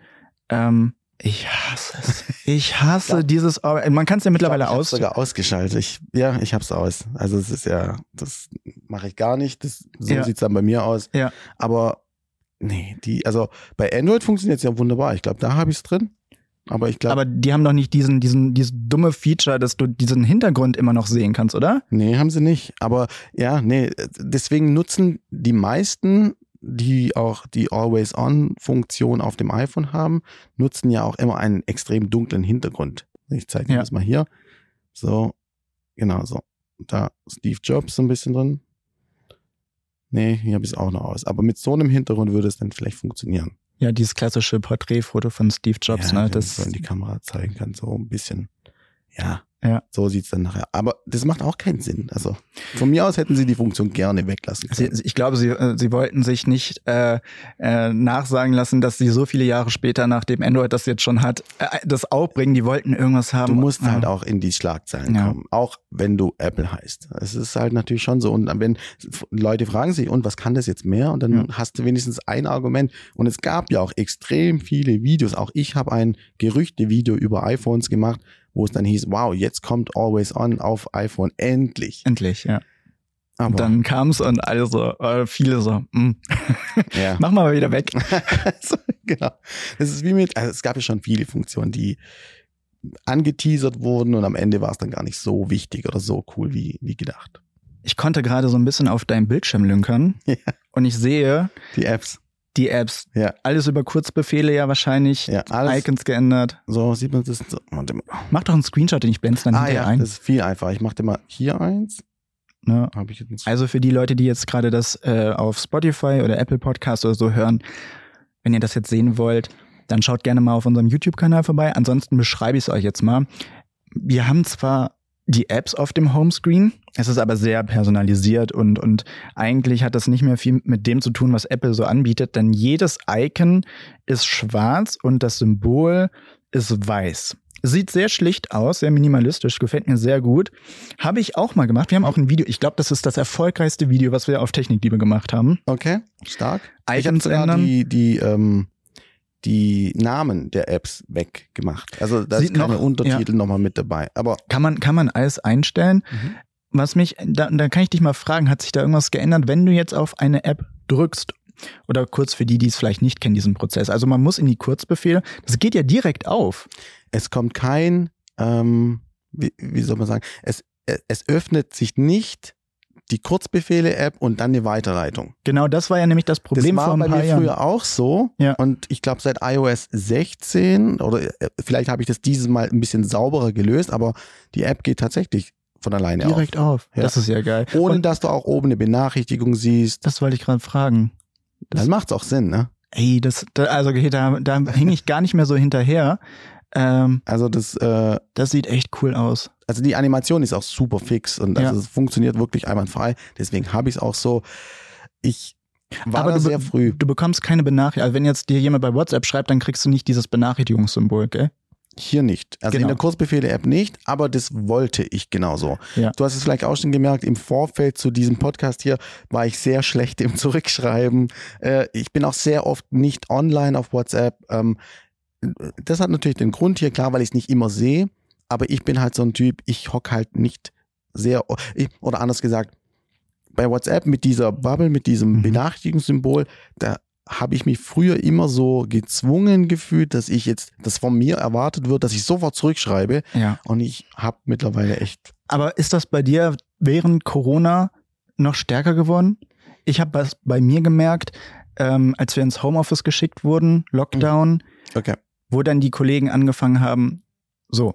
Ähm, ich hasse es. Ich hasse Ja. dieses. Man kann es ja mittlerweile ich hab's aus. sogar ausgeschaltet. Ich, ja, ich hab's aus. Also es ist ja, das mache ich gar nicht. Das, so Ja. sieht's dann bei mir aus. Ja. Aber nee, die, also bei Android funktioniert's ja wunderbar. Ich glaube, da habe ich's drin. Aber ich glaube, Aber die haben doch nicht diesen, diesen, dieses dumme Feature, dass du diesen Hintergrund immer noch sehen kannst, oder? nee, haben sie nicht. Aber ja, nee, deswegen nutzen die meisten, die auch die Always-On-Funktion auf dem iPhone haben, nutzen ja auch immer einen extrem dunklen Hintergrund. Ich zeige dir Ja. das mal hier. So, genau so. Da Steve Jobs so ein bisschen drin. Nee, hier habe ich es auch noch aus. Aber mit so einem Hintergrund würde es dann vielleicht funktionieren. Ja, dieses klassische Porträtfoto von Steve Jobs, ja, ne? wenn Das, ich so in die Kamera zeigen kann, so ein bisschen. Ja. Ja. So sieht's dann nachher. Aber das macht auch keinen Sinn. Also von mir aus hätten sie die Funktion gerne weglassen können. sie- ich glaube, sie, äh, sie wollten sich nicht äh, äh, nachsagen lassen, dass sie so viele Jahre später, nachdem Android das jetzt schon hat, äh, das auch bringen. Die wollten irgendwas haben. Du musst Ja. halt auch in die Schlagzeilen Ja. kommen, auch wenn du Apple heißt. Es ist halt natürlich schon so. Und wenn Leute fragen sich, und was kann das jetzt mehr? Und dann Ja. hast du wenigstens ein Argument. Und es gab ja auch extrem viele Videos. Auch ich habe ein Gerüchte-Video über iPhones gemacht, wo es dann hieß, wow, jetzt kommt Always On auf iPhone, endlich. Endlich, ja. Aber Und dann kam's und alle so, äh, viele so, mm, ja. mach mal wieder weg. so, genau. Das ist wie mit, also es gab ja schon viele Funktionen, die angeteasert wurden und am Ende war es dann gar nicht so wichtig oder so cool wie, wie gedacht. Ich konnte gerade so ein bisschen auf deinem Bildschirm lünkern Ja. und ich sehe Die Apps, die Apps. Ja. Alles über Kurzbefehle ja wahrscheinlich. ja, alles. Icons geändert. So sieht man das. So. Mach doch einen Screenshot, den ich blende dann Ah hinterher ja, ein. das ist viel einfacher. Ich mache dir mal hier eins. Ne? Habe ich jetzt Also für die Leute, die jetzt gerade das äh, auf Spotify oder Apple Podcast oder so hören, wenn ihr das jetzt sehen wollt, dann schaut gerne mal auf unserem YouTube-Kanal vorbei. Ansonsten beschreibe ich es euch jetzt mal. Wir haben zwar die Apps auf dem Homescreen, es ist aber sehr personalisiert und, und eigentlich hat das nicht mehr viel mit dem zu tun, was Apple so anbietet, denn jedes Icon ist schwarz und das Symbol ist weiß. Sieht sehr schlicht aus, sehr minimalistisch, gefällt mir sehr gut. Habe ich auch mal gemacht. Wir haben auch ein Video, ich glaube, das ist das erfolgreichste Video, was wir auf Technikliebe gemacht haben. Okay, stark. ich Icons sogar ändern. die, die, ähm, die Namen der Apps weggemacht. Also da ist keine noch- Untertitel nochmal mit dabei. Aber Kann man, kann man alles einstellen. Mhm. Was mich, da, da kann ich dich mal fragen, hat sich da irgendwas geändert, wenn du jetzt auf eine App drückst? Oder kurz für die, die es vielleicht nicht kennen, diesen Prozess. Also man muss in die Kurzbefehle, das geht ja direkt auf. es kommt kein, ähm, wie, wie soll man sagen, es, es öffnet sich nicht die Kurzbefehle-App und dann eine Weiterleitung. Genau, das war ja nämlich das Problem das war vor ein bei paar mir Jahren. früher auch so. Ja. Und ich glaube, seit iOS 16 oder äh, vielleicht habe ich das dieses Mal ein bisschen sauberer gelöst, aber die App geht tatsächlich von alleine Direkt auf. Ja. Das ist ja geil. auf. Ohne Und dass du auch oben eine Benachrichtigung siehst. das wollte ich gerade fragen. Das- Dann macht's auch Sinn, ne? Ey, das, da, also da, da hing ich gar nicht mehr so hinterher. Ähm, Also das, äh, das sieht echt cool aus. Also die Animation ist auch super fix und also Ja. es funktioniert wirklich einwandfrei. Deswegen habe ich es auch so. Ich war Aber da sehr früh. du bekommst keine Benachrichtigung. Also wenn jetzt dir jemand bei WhatsApp schreibt, dann kriegst du nicht dieses Benachrichtigungssymbol, gell? Hier nicht. Also Genau. in der Kurzbefehle-App nicht, aber das wollte ich genauso. Ja. Du hast es vielleicht auch schon gemerkt, im Vorfeld zu diesem Podcast hier war ich sehr schlecht im Zurückschreiben. Äh, ich bin auch sehr oft nicht online auf WhatsApp. Ähm, das hat natürlich den Grund hier, klar, weil ich es nicht immer sehe, aber ich bin halt so ein Typ, ich hock halt nicht sehr, oder anders gesagt, bei WhatsApp mit dieser Bubble, mit diesem Mhm. Benachrichtigungssymbol, da habe ich mich früher immer so gezwungen gefühlt, dass ich jetzt, dass von mir erwartet wird, dass ich sofort zurückschreibe. Ja. Und ich habe mittlerweile echt. Aber ist das bei dir während Corona noch stärker geworden? Ich habe was bei mir gemerkt, ähm, als wir ins Homeoffice geschickt wurden, Lockdown, Okay. wo dann die Kollegen angefangen haben, so,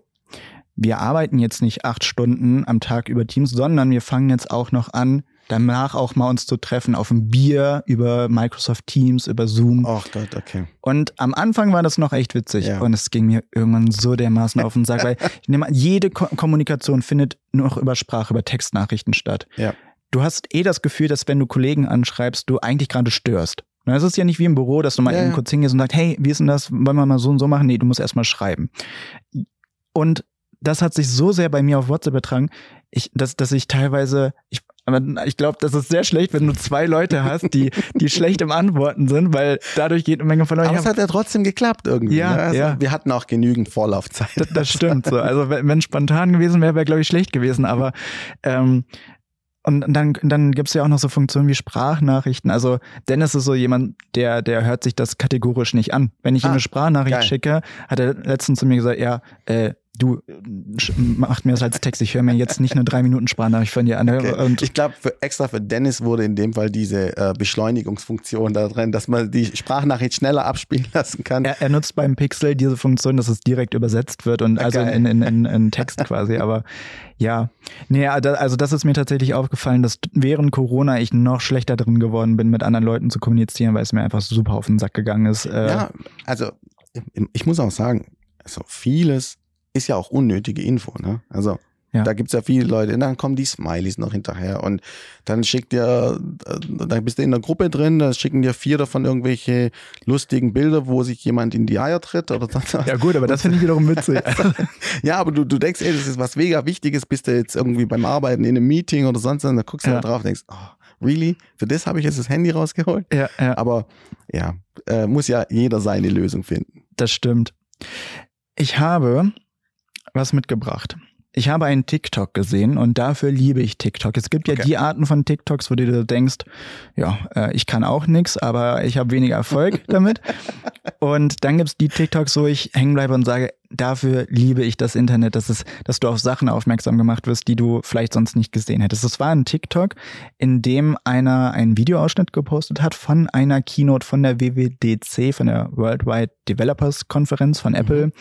wir arbeiten jetzt nicht acht Stunden am Tag über Teams, sondern wir fangen jetzt auch noch an, danach auch mal uns zu treffen auf ein Bier über Microsoft Teams, über Zoom. Ach Gott, okay. Und am Anfang war das noch echt witzig. Ja. Und es ging mir irgendwann so dermaßen auf den Sack, weil ich nehme an, jede Ko Kommunikation findet nur noch über Sprache, über Textnachrichten statt. Ja. Du hast eh das Gefühl, dass wenn du Kollegen anschreibst, du eigentlich gerade störst. Es ist ja nicht wie im Büro, dass du mal Ja, eben kurz hingehst und sagst, hey, wie ist denn das? Wollen wir mal so und so machen? Nee, du musst erst mal schreiben. Und das hat sich so sehr bei mir auf WhatsApp übertragen, ich, dass, dass ich teilweise, ich, aber ich glaube, das ist sehr schlecht, wenn du zwei Leute hast, die, die schlecht im Antworten sind, weil dadurch geht eine Menge verloren. Aber es hat ja trotzdem geklappt irgendwie. Ja, ne? also ja. Wir hatten auch genügend Vorlaufzeit. Das, das stimmt so. Also wenn, wenn spontan gewesen wäre, wäre glaube ich schlecht gewesen. Aber ähm, und dann, dann gibt's ja auch noch so Funktionen wie Sprachnachrichten. Also Dennis ist so jemand, der, der hört sich das kategorisch nicht an. Wenn ich ihm Ah, eine Sprachnachricht geil. schicke, hat er letztens zu mir gesagt, ja, äh, du sch- mach mir das als Text, ich höre mir jetzt nicht eine drei Minuten Sprachnachricht von dir an. Okay. Ich glaube, extra für Dennis wurde in dem Fall diese äh, Beschleunigungsfunktion da drin, dass man die Sprachnachricht schneller abspielen lassen kann. er, er nutzt beim Pixel diese Funktion, dass es direkt übersetzt wird und Ah, also in, in, in, in Text quasi. Aber ja, nee, da- also das ist mir tatsächlich aufgefallen, dass während Corona ich noch schlechter drin geworden bin, mit anderen Leuten zu kommunizieren, weil es mir einfach super auf den Sack gegangen ist. Äh, Ja, also ich muss auch sagen, also vieles ist ja auch unnötige Info. Ne? Also Ja. da gibt's ja viele Leute, und dann kommen die Smileys noch hinterher und dann schickt dir, äh, dann bist du in der Gruppe drin, da schicken dir vier davon irgendwelche lustigen Bilder, wo sich jemand in die Eier tritt oder was. ja gut, aber das finde ich wiederum witzig. Ja, aber du, du denkst, ey, das ist was mega Wichtiges, bist du jetzt irgendwie beim Arbeiten in einem Meeting oder sonst was, und dann guckst du Ja. da drauf und denkst, oh, really? Für das habe ich jetzt das Handy rausgeholt? ja, ja, Aber ja, äh, muss ja jeder seine Lösung finden. das stimmt. Ich habe was mitgebracht. Ich habe einen TikTok gesehen und dafür liebe ich TikTok. Es gibt ja Okay. die Arten von TikToks, wo du dir denkst, ja, äh, ich kann auch nix, aber ich habe weniger Erfolg damit. Und dann gibt's die TikToks, wo ich hängen bleibe und sage, dafür liebe ich das Internet, dass, es, dass du auf Sachen aufmerksam gemacht wirst, die du vielleicht sonst nicht gesehen hättest. Es war ein TikTok, in dem einer einen Videoausschnitt gepostet hat von einer Keynote von der WWDC, von der Worldwide Developers Konferenz von Apple,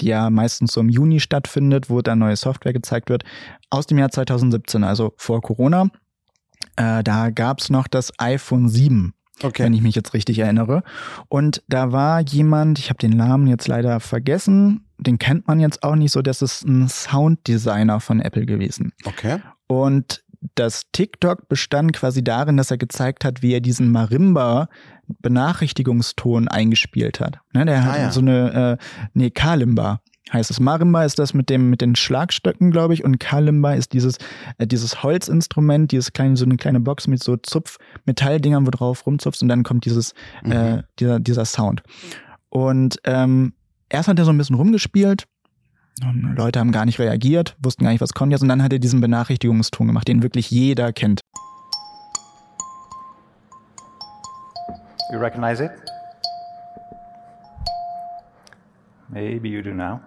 die ja meistens so im Juni stattfindet, wo dann neue Software gezeigt wird, aus dem Jahr 2017, also vor Corona. Äh, da gab's noch das iPhone 7 wenn ich mich jetzt richtig erinnere. Und da war jemand, ich habe den Namen jetzt leider vergessen, den kennt man jetzt auch nicht so, das ist ein Sounddesigner von Apple gewesen. Okay. Und das TikTok bestand quasi darin, dass er gezeigt hat, wie er diesen Marimba-Benachrichtigungston eingespielt hat. Ne, der hat Ah, ja. so eine, äh, nee, Kalimba heißt es. Marimba ist das mit dem mit den Schlagstöcken, glaube ich, und Kalimba ist dieses äh, dieses Holzinstrument, dieses kleine so eine kleine Box mit so Zupf Metalldingern, wo drauf rumzupfst und dann kommt dieses äh, Mhm. dieser dieser Sound. Und ähm, erst hat er so ein bisschen rumgespielt. Und Leute haben gar nicht reagiert, wussten gar nicht, was kommt jetzt. Und dann hat er diesen Benachrichtigungston gemacht, den wirklich jeder kennt. You recognize it? Maybe you do now.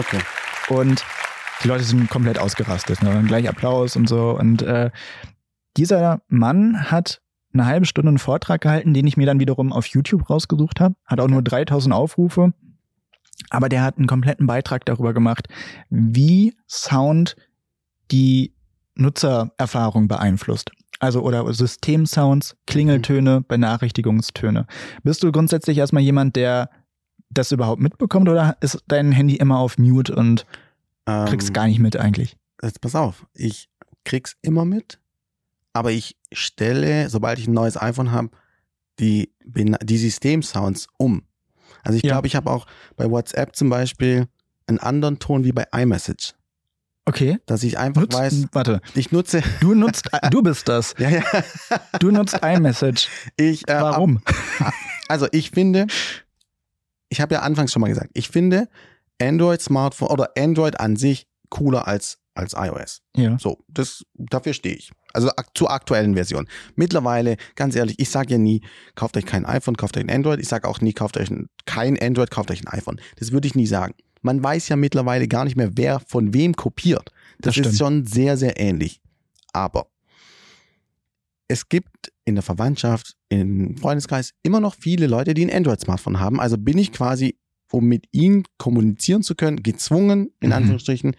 Okay. Und die Leute sind komplett ausgerastet. Ne? Dann gleich Applaus und so. Und äh, dieser Mann hat eine halbe Stunde einen Vortrag gehalten, den ich mir dann wiederum auf YouTube rausgesucht habe. Hat auch nur 3000 Aufrufe. Aber der hat einen kompletten Beitrag darüber gemacht, wie Sound die Nutzererfahrung beeinflusst. Also oder Systemsounds, Klingeltöne, Benachrichtigungstöne. Bist du grundsätzlich erstmal jemand, der das überhaupt mitbekommt oder ist dein Handy immer auf Mute und kriegst Ähm, gar nicht mit eigentlich? Jetzt pass auf, ich krieg's immer mit, aber ich stelle, sobald ich ein neues iPhone habe, die, die Systemsounds um. Also ich Ja. glaube, ich habe auch bei WhatsApp zum Beispiel einen anderen Ton wie bei iMessage. Okay. Dass ich einfach Nutzt, weiß, warte, ich nutze, du nutzt, du bist das. ja, ja, Du nutzt iMessage. ich, äh, Warum? Also ich finde, ich habe ja anfangs schon mal gesagt, ich finde Android Smartphone oder Android an sich cooler als, als iOS. Ja. So, das, dafür stehe ich. Also ak zur aktuellen Version. Mittlerweile, ganz ehrlich, ich sage ja nie, kauft euch kein iPhone, kauft euch ein Android. Ich sage auch nie, kauft euch ein, kein Android, kauft euch ein iPhone. Das würde ich nie sagen. Man weiß ja mittlerweile gar nicht mehr, wer von wem kopiert. Das Das, ist schon sehr, sehr ähnlich. Aber es gibt in der Verwandtschaft, im Freundeskreis immer noch viele Leute, die ein Android-Smartphone haben. Also bin ich quasi, um mit ihnen kommunizieren zu können, gezwungen, in Mhm. Anführungsstrichen,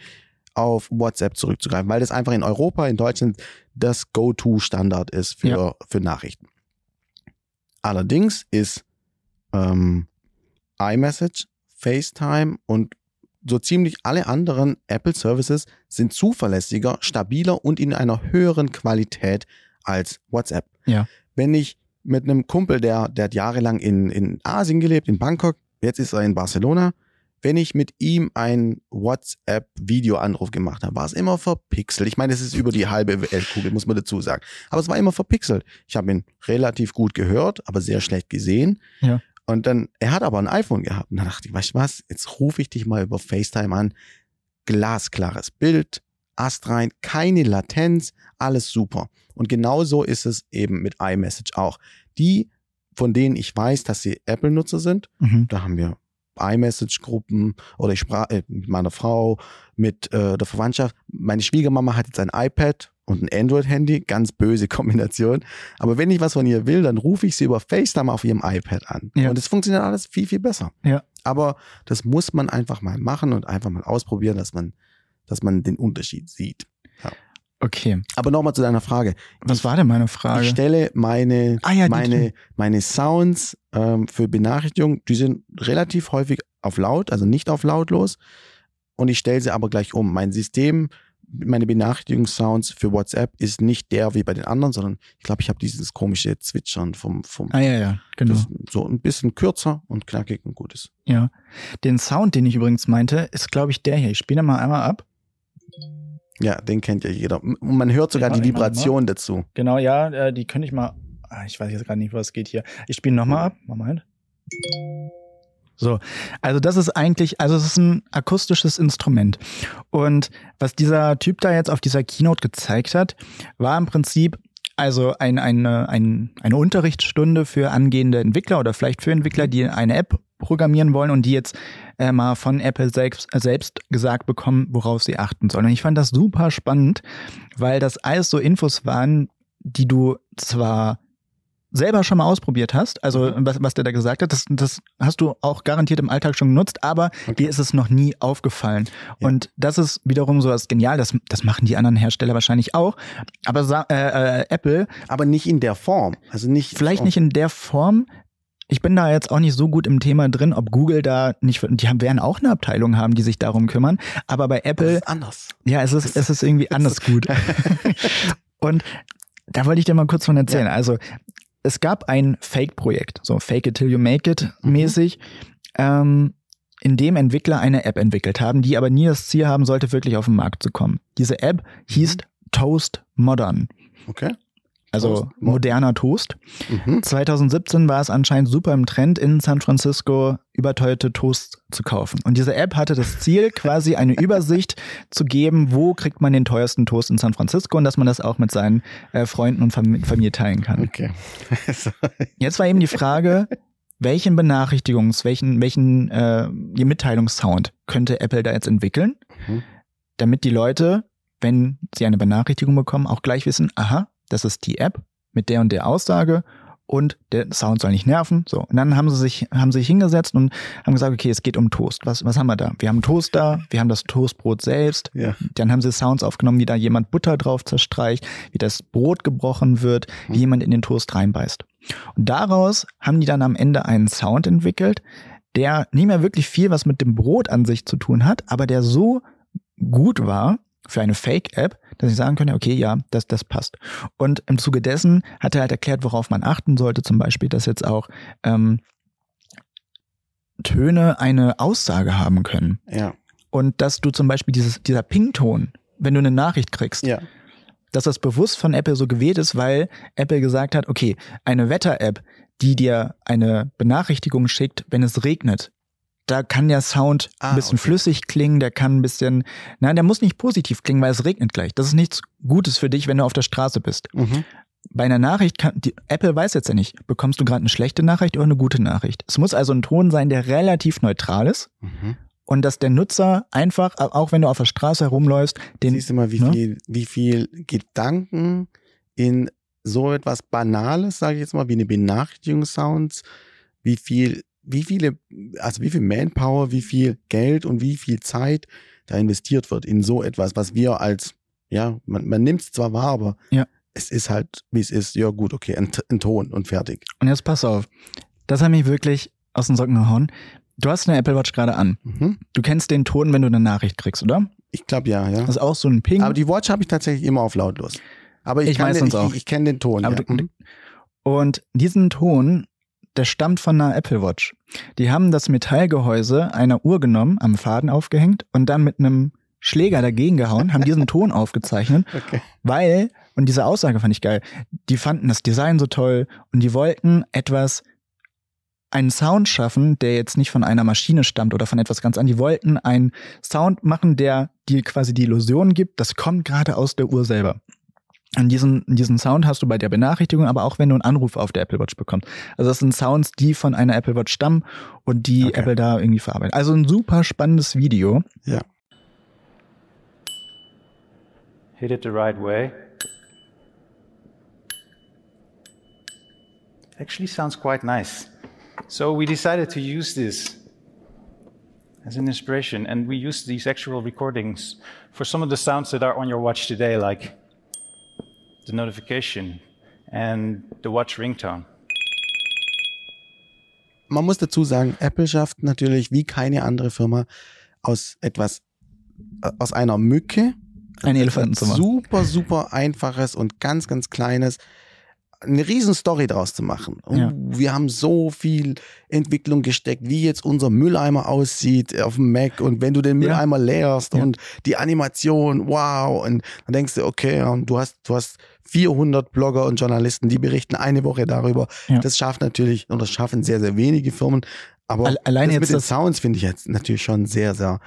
auf WhatsApp zurückzugreifen, weil das einfach in Europa, in Deutschland das Go-To-Standard ist für, Ja. für Nachrichten. Allerdings ist ähm, iMessage, FaceTime und so ziemlich alle anderen Apple Services sind zuverlässiger, stabiler und in einer höheren Qualität als WhatsApp. Ja. Wenn ich mit einem Kumpel, der, der hat jahrelang in, in Asien gelebt, in Bangkok, jetzt ist er in Barcelona, wenn ich mit ihm einen WhatsApp-Videoanruf gemacht habe, war es immer verpixelt. Ich meine, es ist über die halbe Weltkugel, muss man dazu sagen. Aber es war immer verpixelt. Ich habe ihn relativ gut gehört, aber sehr schlecht gesehen. Ja. Und dann, er hat aber ein iPhone gehabt. Und dann dachte ich, weißt du was, jetzt rufe ich dich mal über FaceTime an. Glasklares Bild, astrein, keine Latenz, alles super. Und genauso ist es eben mit iMessage auch. Die, von denen ich weiß, dass sie Apple-Nutzer sind, Mhm. da haben wir iMessage-Gruppen oder ich sprach äh, mit meiner Frau, mit äh, der Verwandtschaft. Meine Schwiegermama hat jetzt ein iPad und ein Android-Handy, ganz böse Kombination. Aber wenn ich was von ihr will, dann rufe ich sie über FaceTime auf ihrem iPad an. Ja. Und es funktioniert alles viel, viel besser. Ja. Aber das muss man einfach mal machen und einfach mal ausprobieren, dass man, dass man den Unterschied sieht. Okay. Aber nochmal zu deiner Frage. Was war denn meine Frage? Ich stelle meine, Ah ja, meine, meine Sounds ähm, für Benachrichtigungen, die sind relativ häufig auf laut, also nicht auf lautlos. Und ich stelle sie aber gleich um. Mein System, meine Benachrichtigungssounds für WhatsApp ist nicht der wie bei den anderen, sondern ich glaube, ich habe dieses komische Zwitschern vom, vom Ah ja, ja, genau. so ein bisschen kürzer und knackig und gutes. Ja. Den Sound, den ich übrigens meinte, ist, glaube ich, der hier. Ich spiele mal einmal ab. Ja, den kennt ja jeder. Und man hört sogar die. Vibration dazu. Genau, ja, äh, die könnte ich mal. Ah, ich weiß jetzt gerade nicht, was geht hier. Ich spiele nochmal ab. Moment. So, also das ist eigentlich, also es ist ein akustisches Instrument. Und was dieser Typ da jetzt auf dieser Keynote gezeigt hat, war im Prinzip also ein, eine, ein, eine Unterrichtsstunde für angehende Entwickler oder vielleicht für Entwickler, die eine App programmieren wollen und die jetzt äh, mal von Apple selbst, äh, selbst gesagt bekommen, worauf sie achten sollen. Und ich fand das super spannend, weil das alles so Infos waren, die du zwar selber schon mal ausprobiert hast, also was, was der da gesagt hat, das, das hast du auch garantiert im Alltag schon genutzt, aber dir ist es noch nie aufgefallen. Ja. Und das ist wiederum so was genial, das, das machen die anderen Hersteller wahrscheinlich auch, aber äh, äh, Apple Aber nicht in der Form. Also nicht. vielleicht nicht in der Form. Ich bin da jetzt auch nicht so gut im Thema drin, ob Google da nicht, die haben, werden auch eine Abteilung haben, die sich darum kümmern. Aber bei Das Apple, ist anders. ja, es ist, es ist irgendwie anders gut. Und da wollte ich dir mal kurz von erzählen. Also, es gab ein Fake-Projekt, so Fake it till you make it Mhm. mäßig, ähm, in dem Entwickler eine App entwickelt haben, die aber nie das Ziel haben sollte, wirklich auf den Markt zu kommen. Diese App hieß Toast Modern, Okay. Also moderner Toast. Mhm. 2017 war es anscheinend super im Trend, in San Francisco überteuerte Toast zu kaufen. Und diese App hatte das Ziel, quasi eine Übersicht zu geben, wo kriegt man den teuersten Toast in San Francisco und dass man das auch mit seinen äh, Freunden und Fam Familie teilen kann. Okay. Jetzt war eben die Frage, welchen Benachrichtigungs-, welchen, welchen äh, Mitteilungssound könnte Apple da jetzt entwickeln, Mhm. damit die Leute, wenn sie eine Benachrichtigung bekommen, auch gleich wissen, aha, das ist die App mit der und der Aussage und der Sound soll nicht nerven. So. Und dann haben sie sich, haben sie sich hingesetzt und haben gesagt, okay, es geht um Toast. Was, was haben wir da? Wir haben Toast da, wir haben das Toastbrot selbst. Ja. Dann haben sie Sounds aufgenommen, wie da jemand Butter drauf zerstreicht, wie das Brot gebrochen wird, wie jemand in den Toast reinbeißt. Und daraus haben die dann am Ende einen Sound entwickelt, der nicht mehr wirklich viel was mit dem Brot an sich zu tun hat, aber der so gut war für eine Fake-App, dass ich sagen könnte, okay, ja, das, das passt. Und im Zuge dessen hat er halt erklärt, worauf man achten sollte, zum Beispiel, dass jetzt auch ähm, Töne eine Aussage haben können. Ja. Und dass du zum Beispiel dieses, dieser Ping-Ton, wenn du eine Nachricht kriegst, Ja. dass das bewusst von Apple so gewählt ist, weil Apple gesagt hat, okay, eine Wetter-App, die dir eine Benachrichtigung schickt, wenn es regnet, da kann der Sound Ah, ein bisschen okay. flüssig klingen, der kann ein bisschen, nein, der muss nicht positiv klingen, weil es regnet gleich. Das ist nichts Gutes für dich, wenn du auf der Straße bist. Mhm. Bei einer Nachricht kann, die, Apple weiß jetzt ja nicht, bekommst du gerade eine schlechte Nachricht oder eine gute Nachricht. Es muss also ein Ton sein, der relativ neutral ist Mhm. und dass der Nutzer einfach, auch wenn du auf der Straße herumläufst, den, Siehst du mal, wie ne? viel, wie viel Gedanken in so etwas Banales, sage ich jetzt mal, wie eine Benachrichtigungssounds, wie viel, wie viele, also wie viel Manpower, wie viel Geld und wie viel Zeit da investiert wird in so etwas, was wir als, ja, man, man nimmt es zwar wahr, aber Ja. es ist halt, wie es ist, ja gut, okay, ein, ein Ton und fertig. Und jetzt pass auf. Das hat mich wirklich aus den Socken gehauen. Du hast eine Apple Watch gerade an. Mhm. Du kennst den Ton, wenn du eine Nachricht kriegst, oder? Ich glaube ja, ja. Das ist auch so ein Ping. Aber die Watch habe ich tatsächlich immer auf lautlos. Aber ich, Ich kann den, ich, ich kenne den Ton. Ja. du- Mhm. Und diesen Ton, der stammt von einer Apple Watch. Die haben das Metallgehäuse einer Uhr genommen, am Faden aufgehängt und dann mit einem Schläger dagegen gehauen, haben diesen Ton aufgezeichnet, Okay. weil, und diese Aussage fand ich geil, die fanden das Design so toll und die wollten etwas, einen Sound schaffen, der jetzt nicht von einer Maschine stammt oder von etwas ganz an. Die wollten einen Sound machen, der dir quasi die Illusion gibt, das kommt gerade aus der Uhr selber. Und diesen, diesen Sound hast du bei der Benachrichtigung, aber auch wenn du einen Anruf auf der Apple Watch bekommst. Also das sind Sounds, die von einer Apple Watch stammen und die Okay. Apple da irgendwie verarbeitet. Also ein super spannendes Video. Ja. Hit it the right way. Actually sounds quite nice. So we decided to use this as an inspiration, and we used these actual recordings for some of the sounds that are on your watch today, like the notification and the watch ringtone. man muss dazu sagen, Apple schafft natürlich wie keine andere Firma aus etwas, äh, aus einer Mücke, Ein Elefanten zu machen. super, super einfaches und ganz, ganz kleines, eine riesen Story draus zu machen. Und Ja. Wir haben so viel Entwicklung gesteckt, wie jetzt unser Mülleimer aussieht auf dem Mac und wenn du den Ja. Mülleimer leerst Ja. und die Animation, wow, und dann denkst du, okay, ja, und du hast, du hast 400 Blogger und Journalisten, die berichten eine Woche darüber. Ja. Das schafft natürlich, und das schaffen sehr, sehr wenige Firmen. Aber Al- alleine das jetzt mit den Sounds finde ich jetzt natürlich schon sehr, sehr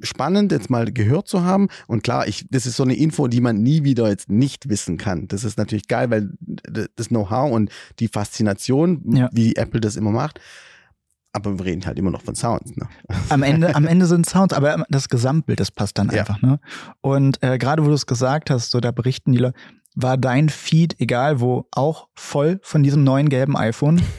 spannend, jetzt mal gehört zu haben. Und klar, ich, das ist so eine Info, die man nie wieder jetzt nicht wissen kann. Das ist natürlich geil, weil das Know-how und die Faszination, Ja. wie Apple das immer macht. Aber wir reden halt immer noch von Sounds. Ne? Am Ende, am Ende sind Sounds, aber das Gesamtbild, das passt dann Ja. einfach. Ne? Und äh, gerade wo du es gesagt hast, so da berichten die Leute, war dein Feed, egal wo, auch voll von diesem neuen gelben iPhone?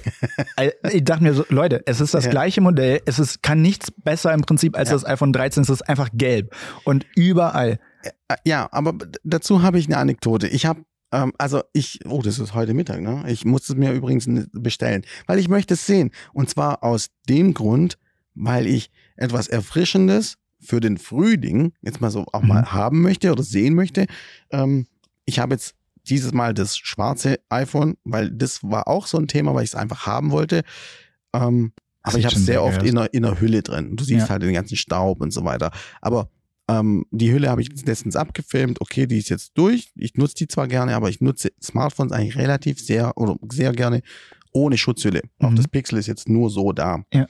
Ich dachte mir so, Leute, es ist das Ja. gleiche Modell, es ist, kann nichts besser im Prinzip als Ja. das iPhone 13, es ist einfach gelb. Und überall. Äh, Ja, aber d- dazu habe ich eine Anekdote. Ich habe, ähm, also ich, oh, das ist heute Mittag, ne? Ich muss es mir übrigens bestellen, weil ich möchte es sehen. Und zwar aus dem Grund, weil ich etwas Erfrischendes für den Frühling jetzt mal so auch mal Mhm. haben möchte oder sehen möchte. Ähm, ich habe jetzt dieses Mal das schwarze iPhone, weil das war auch so ein Thema, weil ich es einfach haben wollte. Ähm, aber ich habe es sehr oft in der, in der Hülle drin. Du siehst Ja. halt den ganzen Staub und so weiter. Aber ähm, die Hülle habe ich letztens abgefilmt. Okay, die ist jetzt durch. Ich nutze die zwar gerne, aber ich nutze Smartphones eigentlich relativ sehr oder sehr gerne ohne Schutzhülle. Auch Mhm. das Pixel ist jetzt nur so da. Ja.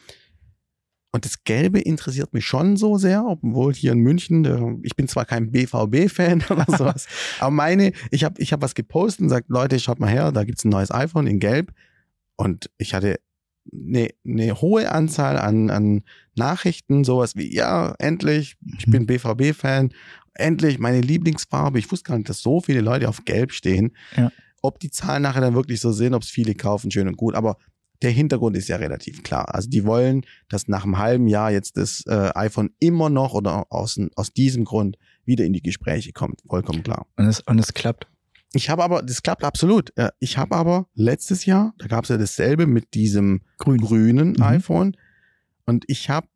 Und das Gelbe interessiert mich schon so sehr, obwohl hier in München, ich bin zwar kein BVB-Fan oder sowas, aber meine, ich habe ich hab was gepostet und sagt, Leute, schaut mal her, da gibt's ein neues iPhone in Gelb. Und ich hatte eine, eine hohe Anzahl an, an Nachrichten, sowas wie, ja, endlich, ich Mhm. bin BVB-Fan, endlich meine Lieblingsfarbe. Ich wusste gar nicht, dass so viele Leute auf Gelb stehen. Ja. Ob die Zahlen nachher dann wirklich so sind, ob es viele kaufen, schön und gut, aber der Hintergrund ist ja relativ klar. Also die wollen, dass nach einem halben Jahr jetzt das äh, iPhone immer noch oder aus, aus diesem Grund wieder in die Gespräche kommt. Vollkommen klar. Und es, und es klappt. Ich habe aber, das klappt absolut. Ich habe aber letztes Jahr, da gab es ja dasselbe mit diesem Grün. grünen Mhm. iPhone und ich habe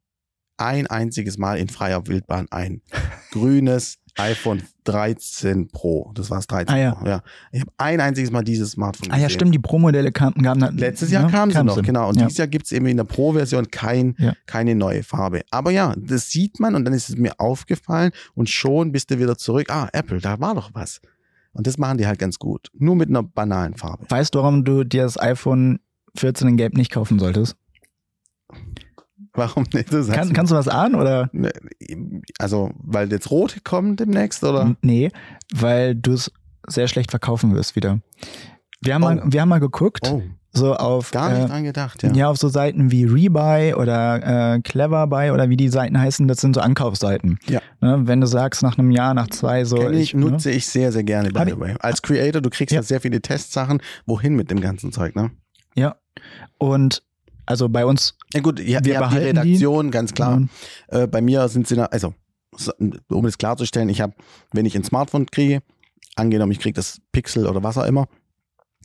ein einziges Mal in freier Wildbahn ein grünes iPhone 13 Pro. Das war das 13 Ah, ja. Pro. Ja. Ich habe ein einziges Mal dieses Smartphone Ah ja, gesehen. stimmt, die Pro-Modelle kamen, dann. Letztes Jahr ja, kamen sie noch, sie. genau. Und ja. dieses Jahr gibt's eben in der Pro-Version kein, Ja. keine neue Farbe. Aber ja, das sieht man und dann ist es mir aufgefallen und schon bist du wieder zurück. Ah, Apple, da war doch was. Und das machen die halt ganz gut. Nur mit einer banalen Farbe. Weißt du, warum du dir das iPhone 14 in Gelb nicht kaufen solltest? Warum nicht? Du Kann, kannst du was ahnen oder? Ne, Also, weil jetzt rote kommen demnächst, oder? Nee, weil du es sehr schlecht verkaufen wirst wieder. Wir haben, Oh. mal, wir haben mal geguckt, Oh, so auf, gar nicht äh, dran gedacht, ja. ja. auf so Seiten wie Rebuy oder äh, Cleverbuy oder wie die Seiten heißen, das sind so Ankaufsseiten. Ja. Ne, wenn du sagst, nach einem Jahr, nach zwei, so. Kenn ich, ne? nutze ich sehr, sehr gerne, by the way. Als Creator, du kriegst ja. Ja. sehr viele Testsachen. Wohin mit dem ganzen Zeug, ne? Ja. Und also bei uns. Ja gut, ihr, Wir ihr habt die behalten die. Redaktion, ganz klar. ähm, Äh, bei mir sind sie, na- also so, um es klarzustellen, ich habe, wenn ich ein Smartphone kriege, angenommen, ich kriege das Pixel oder was auch immer,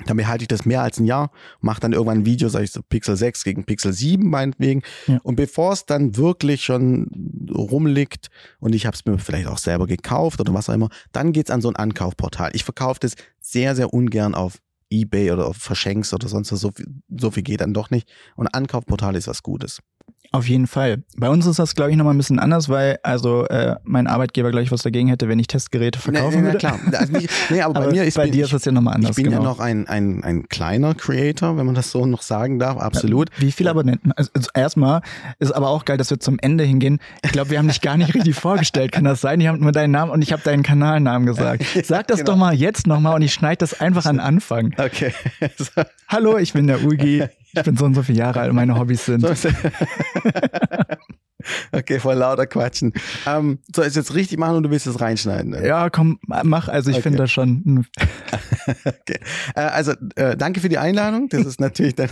dann behalte ich das mehr als ein Jahr, mache dann irgendwann ein Video, sage ich so Pixel 6 gegen Pixel 7 meinetwegen. Ja. Und bevor es dann wirklich schon rumliegt und ich habe es mir vielleicht auch selber gekauft oder was auch immer, dann geht's an so ein Ankaufportal. Ich verkaufe das sehr, sehr ungern auf Ebay oder auf Verschenks oder sonst was. So viel, so viel geht dann doch nicht. Und Ankaufportal ist was Gutes. Auf jeden Fall. Bei uns ist das, glaube ich, nochmal ein bisschen anders, weil also äh, mein Arbeitgeber gleich was dagegen hätte, wenn ich Testgeräte verkaufen nee, nee, würde. klar. Also nicht, nee, aber, Aber bei mir ist bei bin dir ist das ja nochmal anders. ich bin genau. ja noch ein, ein, ein kleiner Creator, wenn man das so noch sagen darf, absolut. Wie viele Abonnenten? Also, also erstmal ist aber auch geil, dass wir zum Ende hingehen. Ich glaube, wir haben dich gar nicht richtig vorgestellt. Kann das sein? Ich habe nur deinen Namen und ich habe deinen Kanalnamen gesagt. Sag das genau. doch mal jetzt nochmal und ich schneide das einfach an Anfang. Okay. Hallo, ich bin der Ugi. Ich bin so und so viele Jahre alt und meine Hobbys sind. Okay, voll lauter Quatschen. Ähm, soll ich es jetzt richtig machen und du willst es reinschneiden? ne? Ja, komm, mach. Also ich Okay. finde das schon. Okay. Äh, also, äh, danke für die Einladung. Das ist natürlich dann.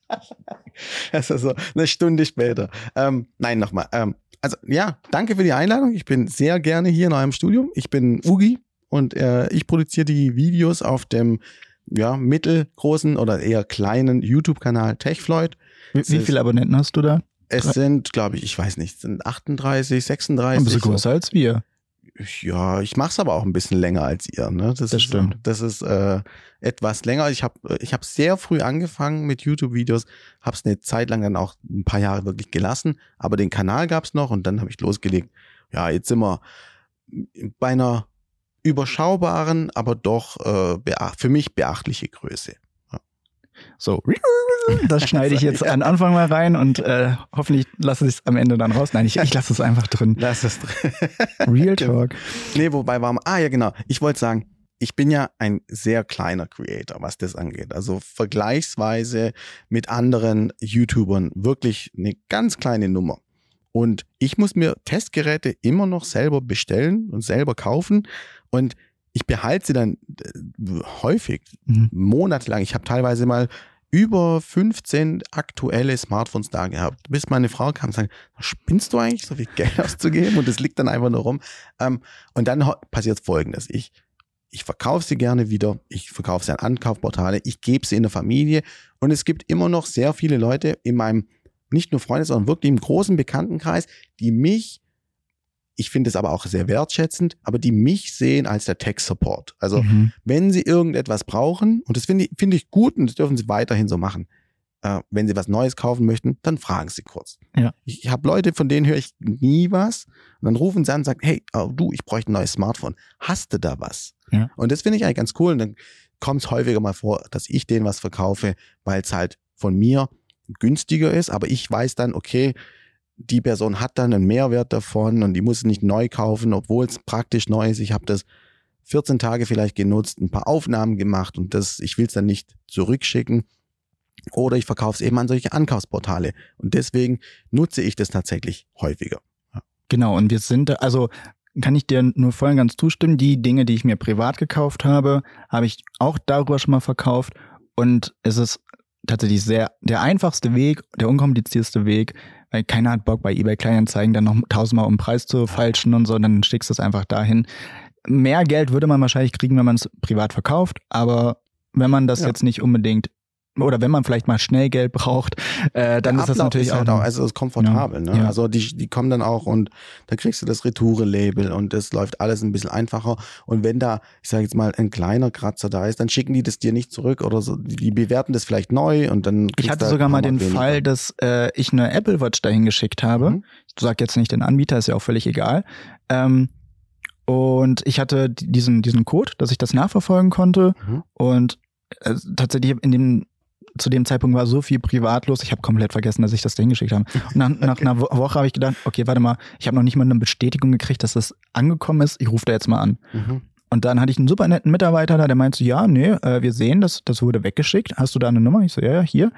das ist so eine Stunde später. Ähm, nein, nochmal. Ähm, also, ja, danke für die Einladung. Ich bin sehr gerne hier in eurem Studium. Ich bin Ugi und äh, ich produziere die Videos auf dem ja, mittelgroßen oder eher kleinen YouTube-Kanal TechFloyd. Wie, wie viele Abonnenten hast du da? Es sind, glaube ich, ich weiß nicht, sind 38, 36. Ein bisschen so. größer als wir. Ja, ich mache es aber auch ein bisschen länger als ihr. Ne? Das, ist, stimmt. Das ist äh, etwas länger. Ich habe ich hab sehr früh angefangen mit YouTube-Videos, habe es eine Zeit lang dann auch ein paar Jahre wirklich gelassen, aber den Kanal gab es noch und dann habe ich losgelegt. Ja, jetzt sind wir bei einer überschaubaren, aber doch äh, für mich beachtliche Größe. So, das schneide ich jetzt an Anfang mal rein und äh, hoffentlich lasse ich es am Ende dann raus. Nein, ich, ich lasse es einfach drin. Lass es drin. Real Talk. Nee, wobei war, ah ja genau, ich wollte sagen, ich bin ja ein sehr kleiner Creator, was das angeht. Also vergleichsweise mit anderen YouTubern wirklich eine ganz kleine Nummer. Und ich muss mir Testgeräte immer noch selber bestellen und selber kaufen. Und ich behalte sie dann äh, häufig, Mhm. monatelang. Ich habe teilweise mal über 15 aktuelle Smartphones da gehabt, bis meine Frau kam und sagte, spinnst du eigentlich, so viel Geld auszugeben? Und das liegt dann einfach nur rum. Ähm, und dann passiert Folgendes. Ich, ich verkaufe sie gerne wieder. Ich verkaufe sie an Ankaufportale. Ich gebe sie in der Familie. Und es gibt immer noch sehr viele Leute in meinem, nicht nur Freunde, sondern wirklich im großen Bekanntenkreis, die mich, ich finde es aber auch sehr wertschätzend, aber die mich sehen als der Tech-Support. Also Mhm. wenn Sie irgendetwas brauchen, und das finde ich, finde ich gut und das dürfen Sie weiterhin so machen, äh, wenn Sie was Neues kaufen möchten, dann fragen Sie kurz. Ja. Ich habe Leute, von denen höre ich nie was und dann rufen sie an und sagen, hey, oh, du, ich bräuchte ein neues Smartphone. Hast du da was? Ja. Und das finde ich eigentlich ganz cool und dann kommt es häufiger mal vor, dass ich denen was verkaufe, weil es halt von mir günstiger ist, aber ich weiß dann, okay, die Person hat dann einen Mehrwert davon und die muss es nicht neu kaufen, obwohl es praktisch neu ist. Ich habe das 14 Tage vielleicht genutzt, ein paar Aufnahmen gemacht und das, ich will es dann nicht zurückschicken. Oder ich verkaufe es eben an solche Ankaufsportale. Und deswegen nutze ich das tatsächlich häufiger. Genau, und wir sind, also kann ich dir nur voll und ganz zustimmen. Die Dinge, die ich mir privat gekauft habe, habe ich auch darüber schon mal verkauft. Und es ist tatsächlich sehr der einfachste Weg, der unkomplizierteste Weg, weil keiner hat Bock bei eBay Kleinanzeigen dann noch tausendmal um den Preis zu falschen und so, dann schickst du es einfach dahin. Mehr Geld würde man wahrscheinlich kriegen, wenn man es privat verkauft, aber wenn man das Ja. jetzt nicht unbedingt oder wenn man vielleicht mal schnell Geld braucht, äh, dann Der ist das Ablauf natürlich ist halt auch, auch, also es ist komfortabel. Ja, Ne? ja. Also die, die kommen dann auch und da kriegst du das Retoure-Label und das läuft alles ein bisschen einfacher. Und wenn da, ich sage jetzt mal, ein kleiner Kratzer da ist, dann schicken die das dir nicht zurück oder so. Die, bewerten das vielleicht neu und dann Ich hatte sogar mal den weniger. Fall, dass äh, ich eine Apple Watch dahin geschickt habe. Mhm. Ich sag jetzt nicht den Anbieter, ist ja auch völlig egal. Ähm, und ich hatte diesen, diesen Code, dass ich das nachverfolgen konnte. Mhm. Und äh, tatsächlich in dem zu dem Zeitpunkt war so viel privat los, ich habe komplett vergessen, dass ich das dahin geschickt habe. Und nach, nach einer Wo- Woche habe ich gedacht, okay, warte mal, ich habe noch nicht mal eine Bestätigung gekriegt, dass das angekommen ist. Ich rufe da jetzt mal an. Mhm. Und dann hatte ich einen super netten Mitarbeiter da, der meinte, ja, nee, äh, wir sehen, das, das wurde weggeschickt. Hast du da eine Nummer? Ich so, ja, ja, hier.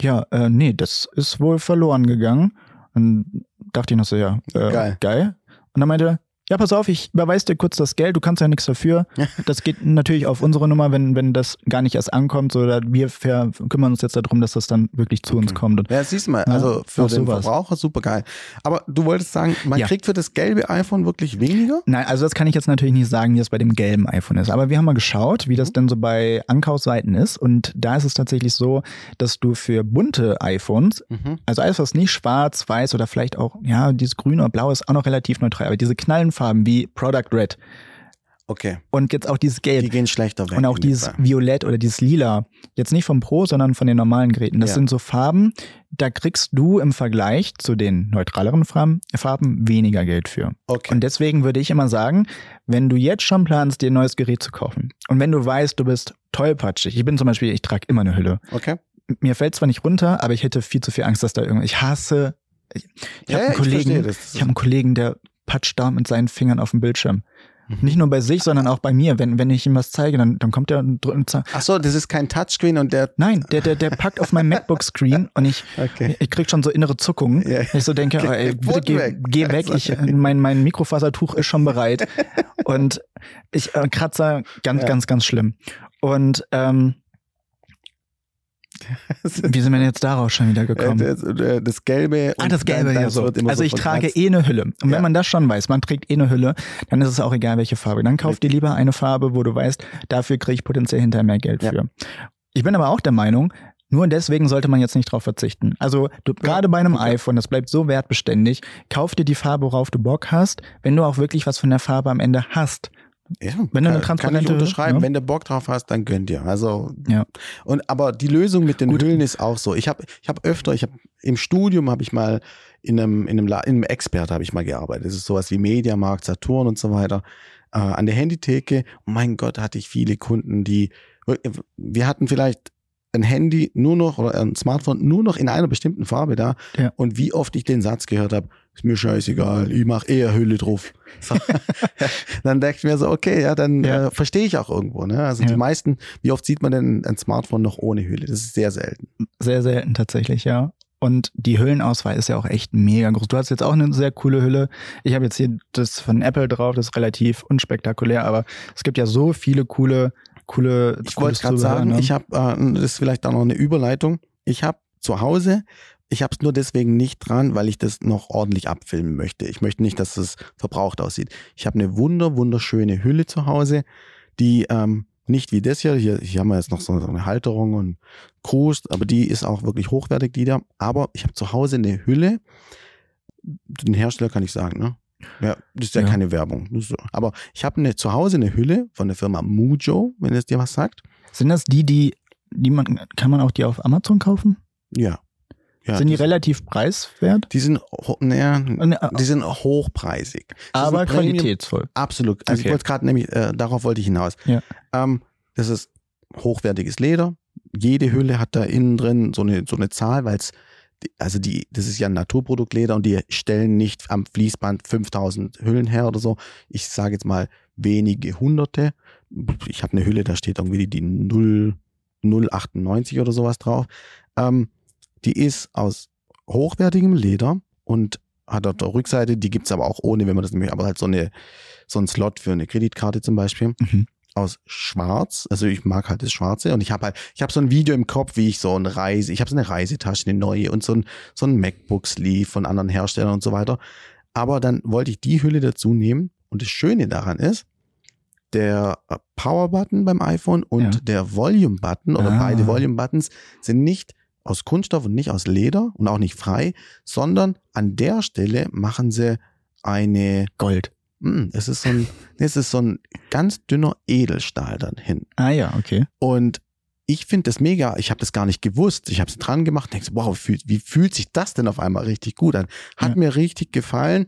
Ja, äh, nee, das ist wohl verloren gegangen. Und dachte ich noch so, ja, äh, Geil. geil. Und dann meinte er, ja, pass auf, ich überweise dir kurz das Geld, du kannst ja nichts dafür. Das geht natürlich auf unsere Nummer, wenn, wenn das gar nicht erst ankommt. So, oder wir kümmern uns jetzt darum, dass das dann wirklich zu uns Okay. kommt. Und Ja, siehst du mal, also für den sowas. Verbraucher super geil. Aber du wolltest sagen, man Ja. kriegt für das gelbe iPhone wirklich weniger? Nein, also das kann ich jetzt natürlich nicht sagen, wie es bei dem gelben iPhone ist. Aber wir haben mal geschaut, wie das denn so bei Ankaufsseiten ist. Und da ist es tatsächlich so, dass du für bunte iPhones, Mhm. also alles, was nicht schwarz, weiß oder vielleicht auch, ja, dieses grün oder blau ist auch noch relativ neutral. Aber diese Knallenfarben wie Product Red Okay, und jetzt auch dieses Gelb die gehen schlechter weg. und auch dieses Fall. Violett oder dieses Lila. Jetzt nicht vom Pro, sondern von den normalen Geräten. Das Ja. sind so Farben, da kriegst du im Vergleich zu den neutraleren Farben, Farben weniger Geld für. Okay. Und deswegen würde ich immer sagen, wenn du jetzt schon planst, dir ein neues Gerät zu kaufen und wenn du weißt, du bist tollpatschig, ich bin zum Beispiel, ich trage immer eine Hülle. okay. Mir fällt zwar nicht runter, aber ich hätte viel zu viel Angst, dass da irgendwas. Ich hasse. Ich, ich Ja, habe einen Kollegen, ich habe einen Kollegen, der patscht da mit seinen Fingern auf dem Bildschirm. Mhm. Nicht nur bei sich, sondern auch bei mir. Wenn, wenn ich ihm was zeige, dann, dann kommt er und drückt und sagt, Ach so, das ist kein Touchscreen und der. Nein, der, der, der packt auf meinem MacBook-Screen und ich, Okay. ich krieg schon so innere Zuckungen. Ja. Ich so denke, Geh- oh, ey, bitte geh, weg. geh weg, ich, mein, mein Mikrofasertuch ist schon bereit. Und ich äh, Kratzer, ganz, Ja. ganz, ganz schlimm. Und ähm, wie sind wir denn jetzt daraus schon wieder Äh, gekommen? das, äh, das Gelbe. Ah, das Gelbe dann, ja so. Also so ich trage eh eine Hülle. Und wenn Ja. man das schon weiß, man trägt eh eine Hülle, dann ist es auch egal, welche Farbe. Dann kauf dir lieber eine Farbe, wo du weißt, dafür kriege ich potenziell hinterher mehr Geld Ja. für. Ich bin aber auch der Meinung, nur deswegen sollte man jetzt nicht drauf verzichten. Also du, gerade bei einem iPhone, das bleibt so wertbeständig, kauf dir die Farbe, worauf du Bock hast, wenn du auch wirklich was von der Farbe am Ende hast. Ja, Wenn du eine kann- kann transparente ich unterschreiben, ja. wenn du Bock drauf hast, dann gönn dir. Also Ja. und aber die Lösung mit den Gut. Hüllen ist auch so. Ich habe ich habe öfter, ich habe im Studium habe ich mal in einem in einem, La- in einem Expert habe ich mal gearbeitet. Das ist sowas wie Mediamarkt, Saturn und so weiter. Äh, an der Handytheke. Mein Gott, hatte ich viele Kunden, die wir hatten vielleicht ein Handy nur noch oder ein Smartphone nur noch in einer bestimmten Farbe da. Ja. Und wie oft ich den Satz gehört habe, ist mir scheißegal, ich mache eher Hülle drauf. So. dann denke ich mir so, okay, ja, dann Ja. Äh, verstehe ich auch irgendwo. Ne? Also Ja. die meisten, wie oft sieht man denn ein Smartphone noch ohne Hülle? Das ist sehr selten. Sehr selten tatsächlich, ja. Und die Hüllenauswahl ist ja auch echt mega groß. Du hast jetzt auch eine sehr coole Hülle. Ich habe jetzt hier das von Apple drauf, das ist relativ unspektakulär, aber es gibt ja so viele coole, coole. Ich wollte gerade sagen, ne? ich habe, äh, das ist vielleicht auch noch eine Überleitung. Ich habe zu Hause, ich habe es nur deswegen nicht dran, weil ich das noch ordentlich abfilmen möchte. Ich möchte nicht, dass es verbraucht aussieht. Ich habe eine wunder, wunderschöne Hülle zu Hause, die ähm, nicht wie das hier, hier, hier haben wir jetzt noch so eine Halterung und Gruß, aber die ist auch wirklich hochwertig, die da. Aber ich habe zu Hause eine Hülle, den Hersteller kann ich sagen, ne? Ja, das ist ja, Ja. keine Werbung. So. Aber ich habe eine, zu Hause eine Hülle von der Firma Mujo, wenn es dir was sagt. Sind das die, die, die man, kann man auch die auf Amazon kaufen? Ja. ja Sind die die, relativ preiswert? die sind, naja, die sind hochpreisig. Das aber ein Premium- qualitätsvoll. Absolut. Also Okay. ich wollte gerade nämlich, äh, darauf wollte ich hinaus. Ja. Ähm, das ist hochwertiges Leder. Jede Hülle hat da innen drin so eine, so eine Zahl, weil es, also die, das ist ja ein Naturproduktleder und die stellen nicht am Fließband 5000 Hüllen her oder so. Ich sage jetzt mal wenige Hunderte. Ich habe eine Hülle, da steht irgendwie die 0, 098 oder sowas drauf. Ähm, die ist aus hochwertigem Leder und hat auf der Rückseite, die gibt's aber auch ohne, wenn man das nämlich, aber halt so eine, so ein Slot für eine Kreditkarte zum Beispiel. Mhm. Aus Schwarz, also ich mag halt das Schwarze und ich habe halt, ich habe so ein Video im Kopf, wie ich so eine Reise, ich habe so eine Reisetasche, eine neue und so ein, so ein MacBook-Sleeve von anderen Herstellern und so weiter. Aber dann wollte ich die Hülle dazu nehmen und das Schöne daran ist, der Power-Button beim iPhone und Ja. der Volume-Button oder Ah. beide Volume-Buttons sind nicht aus Kunststoff und nicht aus Leder und auch nicht frei, sondern an der Stelle machen sie eine, Gold. Mm, es ist so ein, es ist so ein ganz dünner Edelstahl dann hin. Ah ja, okay. Und ich finde das mega, ich habe das gar nicht gewusst. Ich habe es dran gemacht, denkst, wow, wie fühlt, wie fühlt sich das denn auf einmal richtig gut an? Hat Ja. mir richtig gefallen.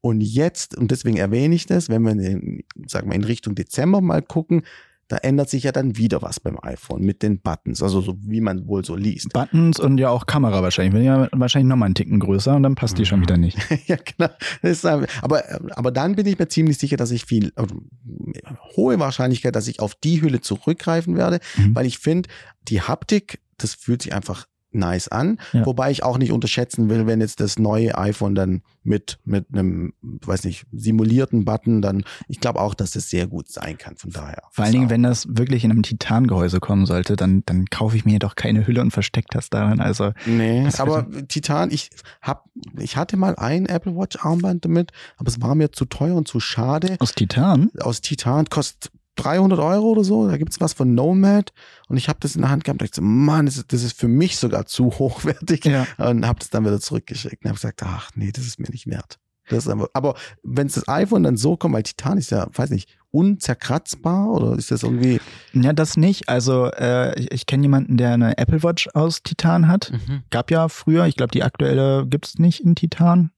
Und jetzt, und deswegen erwähne ich das, wenn wir in, sagen wir, in Richtung Dezember mal gucken, da ändert sich ja dann wieder was beim iPhone mit den Buttons, also so wie man wohl so liest. Buttons und ja auch Kamera wahrscheinlich. Wenn ja wahrscheinlich nochmal einen Ticken größer und dann passt die schon wieder nicht. ja, genau. Aber, aber dann bin ich mir ziemlich sicher, dass ich viel, also, hohe Wahrscheinlichkeit, dass ich auf die Hülle zurückgreifen werde, Mhm. weil ich finde, die Haptik, das fühlt sich einfach nice an. Ja. Wobei ich auch nicht unterschätzen will, wenn jetzt das neue iPhone dann mit, mit einem, weiß nicht, simulierten Button, dann, ich glaube auch, dass das sehr gut sein kann. Von daher. Vor allen Dingen, wenn das wirklich in einem Titangehäuse kommen sollte, dann, dann kaufe ich mir doch keine Hülle und verstecke das darin. Also Nee, aber Titan, ich hab, ich hatte mal ein Apple Watch Armband damit, aber es war mir zu teuer und zu schade. aus Titan? aus Titan, kostet 300 Euro oder so. Da gibt's was von Nomad und ich habe das in der Hand gehabt. Und ich so, Mann, das ist, das ist für mich sogar zu hochwertig. Ja. Und habe das dann wieder zurückgeschickt und habe gesagt, ach nee, das ist mir nicht wert. Das ist aber, aber wenn das iPhone dann so kommt, weil Titan ist ja, weiß nicht, unzerkratzbar oder ist das irgendwie? Ja, das nicht. Also äh, ich, ich kenne jemanden, der eine Apple Watch aus Titan hat. Gab ja früher, ich glaube, die aktuelle gibt's nicht in Titan.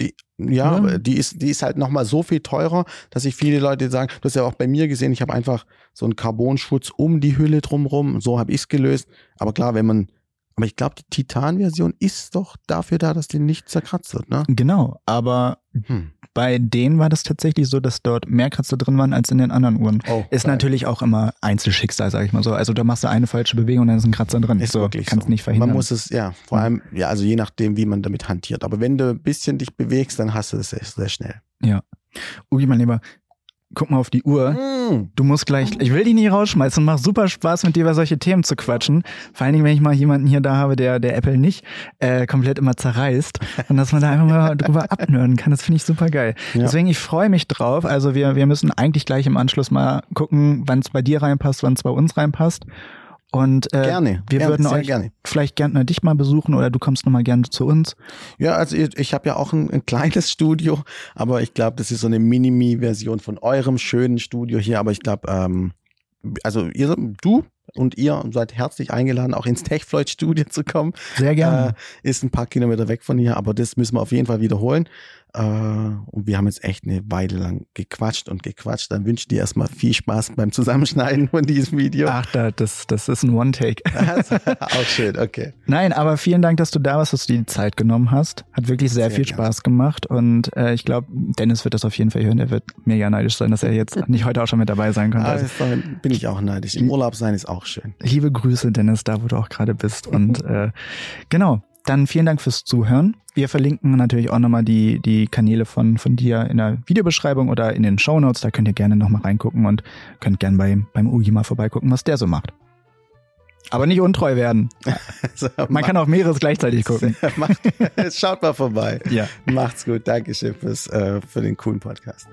Ja, Ja. aber die ist, die ist halt nochmal so viel teurer, dass sich viele Leute sagen, du hast ja auch bei mir gesehen, ich habe einfach so einen Carbonschutz um die Hülle drumrum, so habe ich es gelöst. Aber klar, wenn man, aber ich glaube, die Titan-Version ist doch dafür da, dass die nicht zerkratzt wird, ne? Genau, aber Hm. Bei denen war das tatsächlich so, dass dort mehr Kratzer drin waren als in den anderen Uhren. Oh, Ist geil. natürlich auch immer Einzelschicksal, sag ich mal so. Also da machst du eine falsche Bewegung und dann ist ein Kratzer drin. Ist so, wirklich kannst so. nicht verhindern. Man muss es, ja, vor Ja. allem, ja, also je nachdem, wie man damit hantiert. Aber wenn du ein bisschen dich bewegst, dann hast du es sehr, sehr schnell. Ugi, mein Lieber, guck mal auf die Uhr. Mm. Du musst gleich, ich will dich nicht rausschmeißen, macht super Spaß mit dir über solche Themen zu quatschen. Vor allen Dingen, wenn ich mal jemanden hier da habe, der, der Apple nicht äh, komplett immer zerreißt und dass man da einfach mal drüber abnörden kann, das finde ich super geil. Ja. Deswegen, ich freue mich drauf. Also wir, wir müssen eigentlich gleich im Anschluss mal gucken, wann es bei dir reinpasst, wann es bei uns reinpasst. Und äh, Gerne. wir gerne, würden euch gerne. vielleicht gerne dich mal besuchen oder du kommst nochmal gerne zu uns. Ja, also ich, ich habe ja auch ein, ein kleines Studio, aber ich glaube, das ist so eine Minimi-Version von eurem schönen Studio hier. Aber ich glaube, ähm, also ihr, du und ihr seid herzlich eingeladen, auch ins TechFloyd-Studio zu kommen. Sehr gerne. Äh, ist ein paar Kilometer weg von hier, aber das müssen wir auf jeden Fall wiederholen. Äh, und wir haben jetzt echt eine Weile lang gequatscht und gequatscht. Dann wünsche ich dir erstmal viel Spaß beim Zusammenschneiden von diesem Video. Ach, da, das, das ist ein One-Take. auch schön, okay. Nein, aber vielen Dank, dass du da warst, dass du dir die Zeit genommen hast. Hat wirklich sehr, Sehr viel gerne. Spaß gemacht und äh, ich glaube, Dennis wird das auf jeden Fall hören. Er wird mega neidisch sein, dass er jetzt nicht heute auch schon mit dabei sein konnte. Also, bin ich auch neidisch. Im Urlaub sein ist auch schön. liebe Grüße, Dennis, da wo du auch gerade bist. Und äh, genau, dann vielen Dank fürs Zuhören. Wir verlinken natürlich auch nochmal die, die Kanäle von, von dir in der Videobeschreibung oder in den Shownotes. Da könnt ihr gerne nochmal reingucken und könnt gerne bei, beim Ugi mal vorbeigucken, was der so macht. Aber nicht untreu werden. Man kann auch mehreres gleichzeitig gucken. Macht, schaut mal vorbei. Ja. Macht's gut. Dankeschön fürs, äh, für den coolen Podcast.